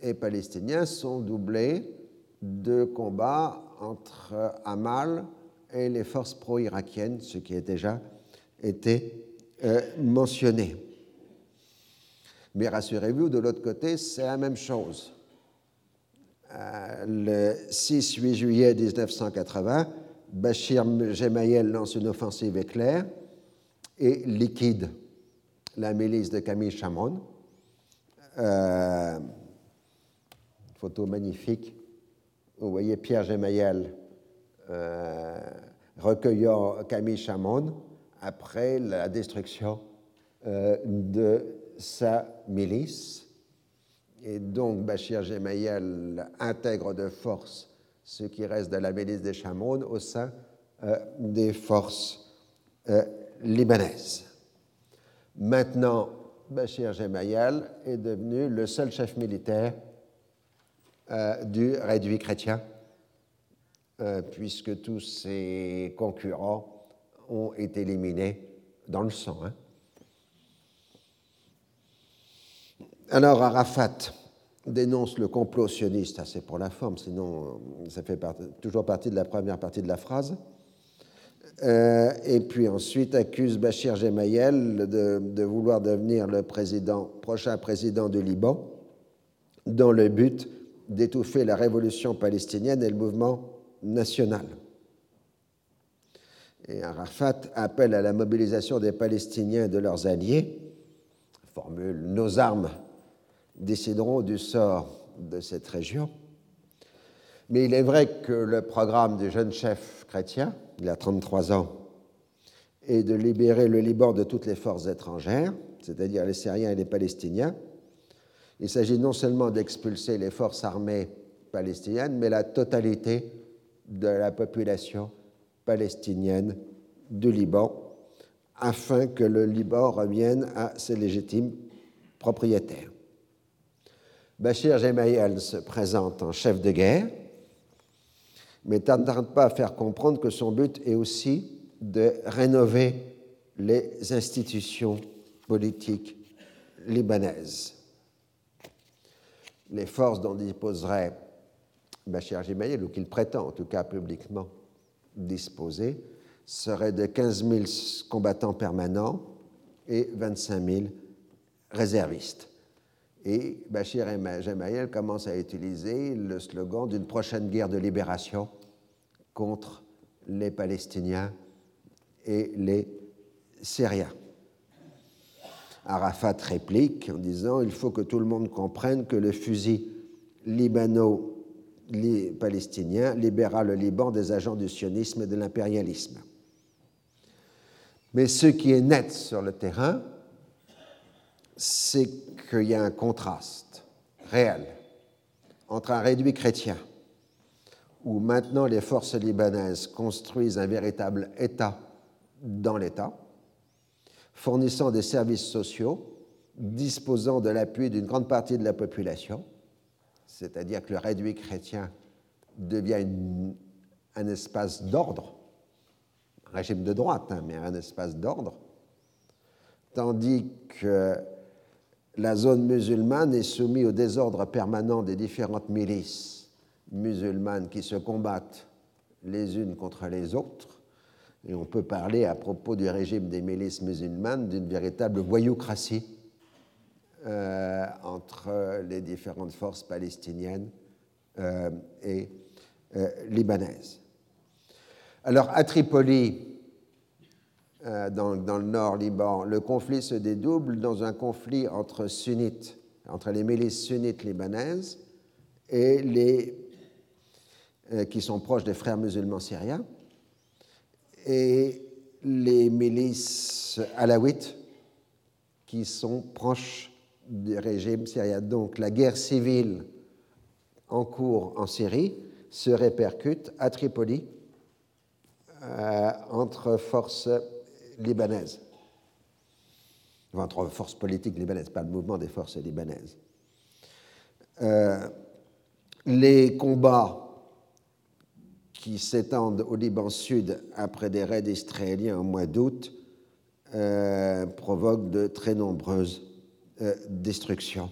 et palestiniens sont doublés de combats entre Hamal et les forces pro-irakiennes, ce qui a déjà été euh, mentionné. Mais rassurez-vous, de l'autre côté, c'est la même chose. Euh, le 6-8 juillet 1980, Bachir Gemayel lance une offensive éclair et liquide la milice de Camille Chamon. Euh, photo magnifique. Vous voyez Pierre Gemayel euh, recueillant Camille Chamon après la destruction euh, de sa milice. Et donc Bachir Gemayel intègre de force ce qui reste de la milice des Chamon au sein euh, des forces libanaises. Maintenant, Bachir Gemayel est devenu le seul chef militaire euh, du réduit chrétien, euh, puisque tous ses concurrents ont été éliminés dans le sang. Hein. Alors Arafat dénonce le complot sioniste, c'est pour la forme, sinon ça fait toujours partie de la première partie de la phrase. Euh, et puis ensuite accuse Bachir Gemayel de, de, vouloir devenir le président, prochain président du Liban dans le but d'étouffer la révolution palestinienne et le mouvement national. Et Arafat appelle à la mobilisation des Palestiniens et de leurs alliés formule Nos armes décideront du sort de cette région. Mais il est vrai que le programme du jeune chef chrétien, il a 33 ans, est de libérer le Liban de toutes les forces étrangères, c'est-à-dire les Syriens et les Palestiniens. Il s'agit non seulement d'expulser les forces armées palestiniennes, mais la totalité de la population palestinienne du Liban, afin que le Liban revienne à ses légitimes propriétaires. Bachir Gemayel se présente en chef de guerre, mais tarde pas à faire comprendre que son but est aussi de rénover les institutions politiques libanaises. Les forces dont disposerait Bachir Gemayel, ou qu'il prétend en tout cas publiquement disposer, seraient de 15 000 combattants permanents et 25 000 réservistes. Et Bachir Gemayel commence à utiliser le slogan d'une prochaine guerre de libération contre les Palestiniens et les Syriens. Arafat réplique en disant Il faut que tout le monde comprenne que le fusil libano-palestinien libérera le Liban des agents du sionisme et de l'impérialisme. Mais ce qui est net sur le terrain, c'est qu'il y a un contraste réel entre un réduit chrétien, où maintenant les forces libanaises construisent un véritable État dans l'État, fournissant des services sociaux, disposant de l'appui d'une grande partie de la population, c'est-à-dire que le réduit chrétien devient un espace d'ordre, un régime de droite, hein, mais un espace d'ordre, tandis que la zone musulmane est soumise au désordre permanent des différentes milices musulmanes qui se combattent les unes contre les autres. Et on peut parler à propos du régime des milices musulmanes d'une véritable voyoucratie euh, entre les différentes forces palestiniennes euh, et euh, libanaises. Alors à Tripoli, dans, le nord Liban, le conflit se dédouble dans un conflit entre sunnites, entre les milices sunnites libanaises et les qui sont proches des frères musulmans syriens et les milices alaouites qui sont proches du régime syrien. Donc la guerre civile en cours en Syrie se répercute à Tripoli euh, entre forces libanaise, entre forces politiques libanaises, pas le mouvement des forces libanaises. Euh, les combats qui s'étendent au Liban Sud après des raids israéliens au mois d'août euh, provoquent de très nombreuses euh, destructions.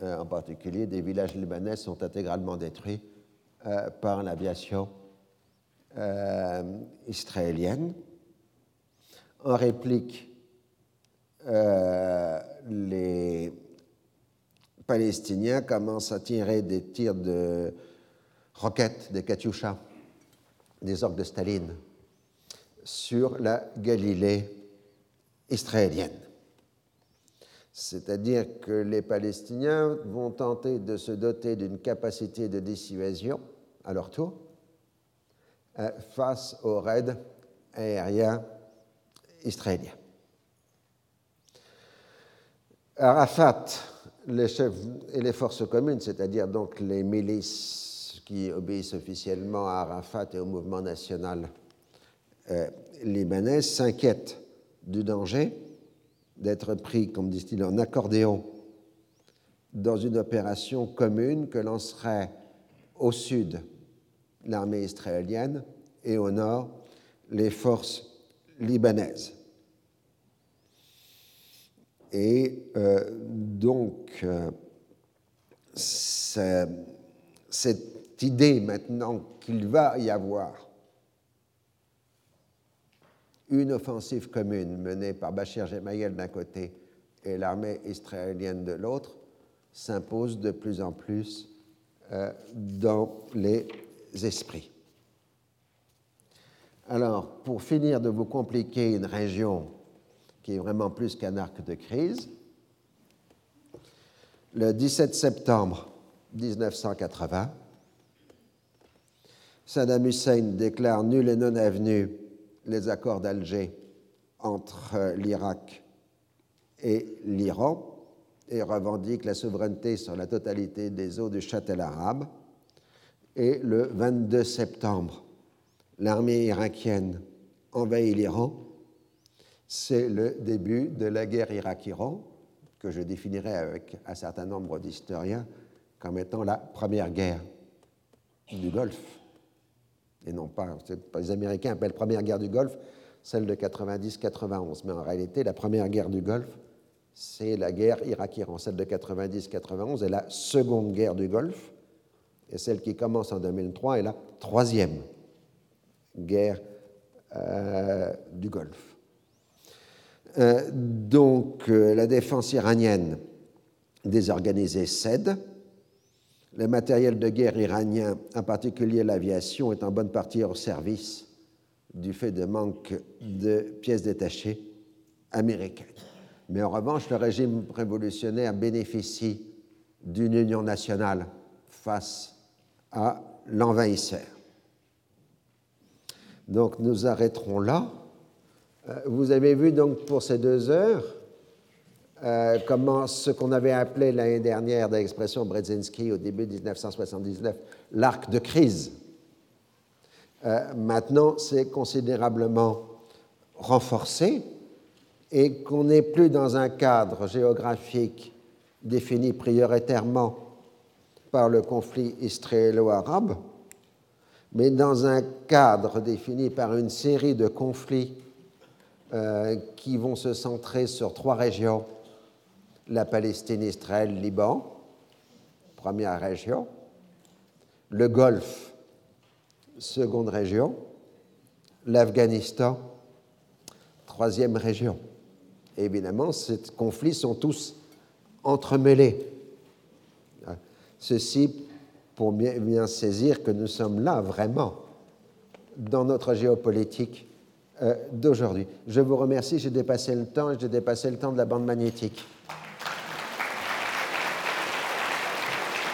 en particulier, des villages libanais sont intégralement détruits par l'aviation israélienne. En réplique, euh, les Palestiniens commencent à tirer des tirs de roquettes, des Katyusha, des orques de Staline, sur la Galilée israélienne. C'est-à-dire que les Palestiniens vont tenter de se doter d'une capacité de dissuasion à leur tour euh, face aux raids aériens israélien. Arafat, les chefs et les forces communes, c'est-à-dire donc les milices qui obéissent officiellement à Arafat et au mouvement national euh, libanais, s'inquiètent du danger d'être pris, comme disent-ils, en accordéon dans une opération commune que lancerait au sud l'armée israélienne et au nord les forces libanaise. Et euh, donc, euh, cette idée maintenant qu'il va y avoir une offensive commune menée par Bachir Gemayel d'un côté et l'armée israélienne de l'autre s'impose de plus en plus euh, dans les esprits. Alors, pour finir de vous compliquer une région qui est vraiment plus qu'un arc de crise. Le 17 septembre 1980, Saddam Hussein déclare nul et non avenu les accords d'Alger entre l'Irak et l'Iran et revendique la souveraineté sur la totalité des eaux du Châtel arabe. Et le 22 septembre, l'armée irakienne envahit l'Iran. C'est le début de la guerre Irak-Iran, que je définirai avec un certain nombre d'historiens comme étant la première guerre du Golfe. Et non pas, les Américains appellent première guerre du Golfe celle de 90-91. Mais en réalité, la première guerre du Golfe, c'est la guerre Irak-Iran. Celle de 90-91 est la seconde guerre du Golfe, et celle qui commence en 2003 est la troisième guerre euh, du Golfe. Euh, donc euh, la défense iranienne désorganisée cède. Le matériel de guerre iranien, en particulier l'aviation, est en bonne partie hors service du fait de manque de pièces détachées américaines. Mais en revanche, le régime révolutionnaire bénéficie d'une union nationale face à l'envahisseur. Donc nous arrêterons là. Euh, vous avez vu donc pour ces deux heures euh, comment ce qu'on avait appelé l'année dernière de l'expression Brzezinski au début 1979 l'arc de crise. Euh, maintenant, c'est considérablement renforcé et qu'on n'est plus dans un cadre géographique défini prioritairement par le conflit israélo-arabe, mais dans un cadre défini par une série de conflits euh, qui vont se centrer sur trois régions, la Palestine, Israël, Liban, première région, le Golfe, seconde région, l'Afghanistan, troisième région évidemment, ces conflits sont tous entremêlés. Ceci pour bien, saisir que nous sommes là vraiment dans notre géopolitique euh, d'aujourd'hui. Je vous remercie, j'ai dépassé le temps j'ai dépassé le temps de la bande magnétique.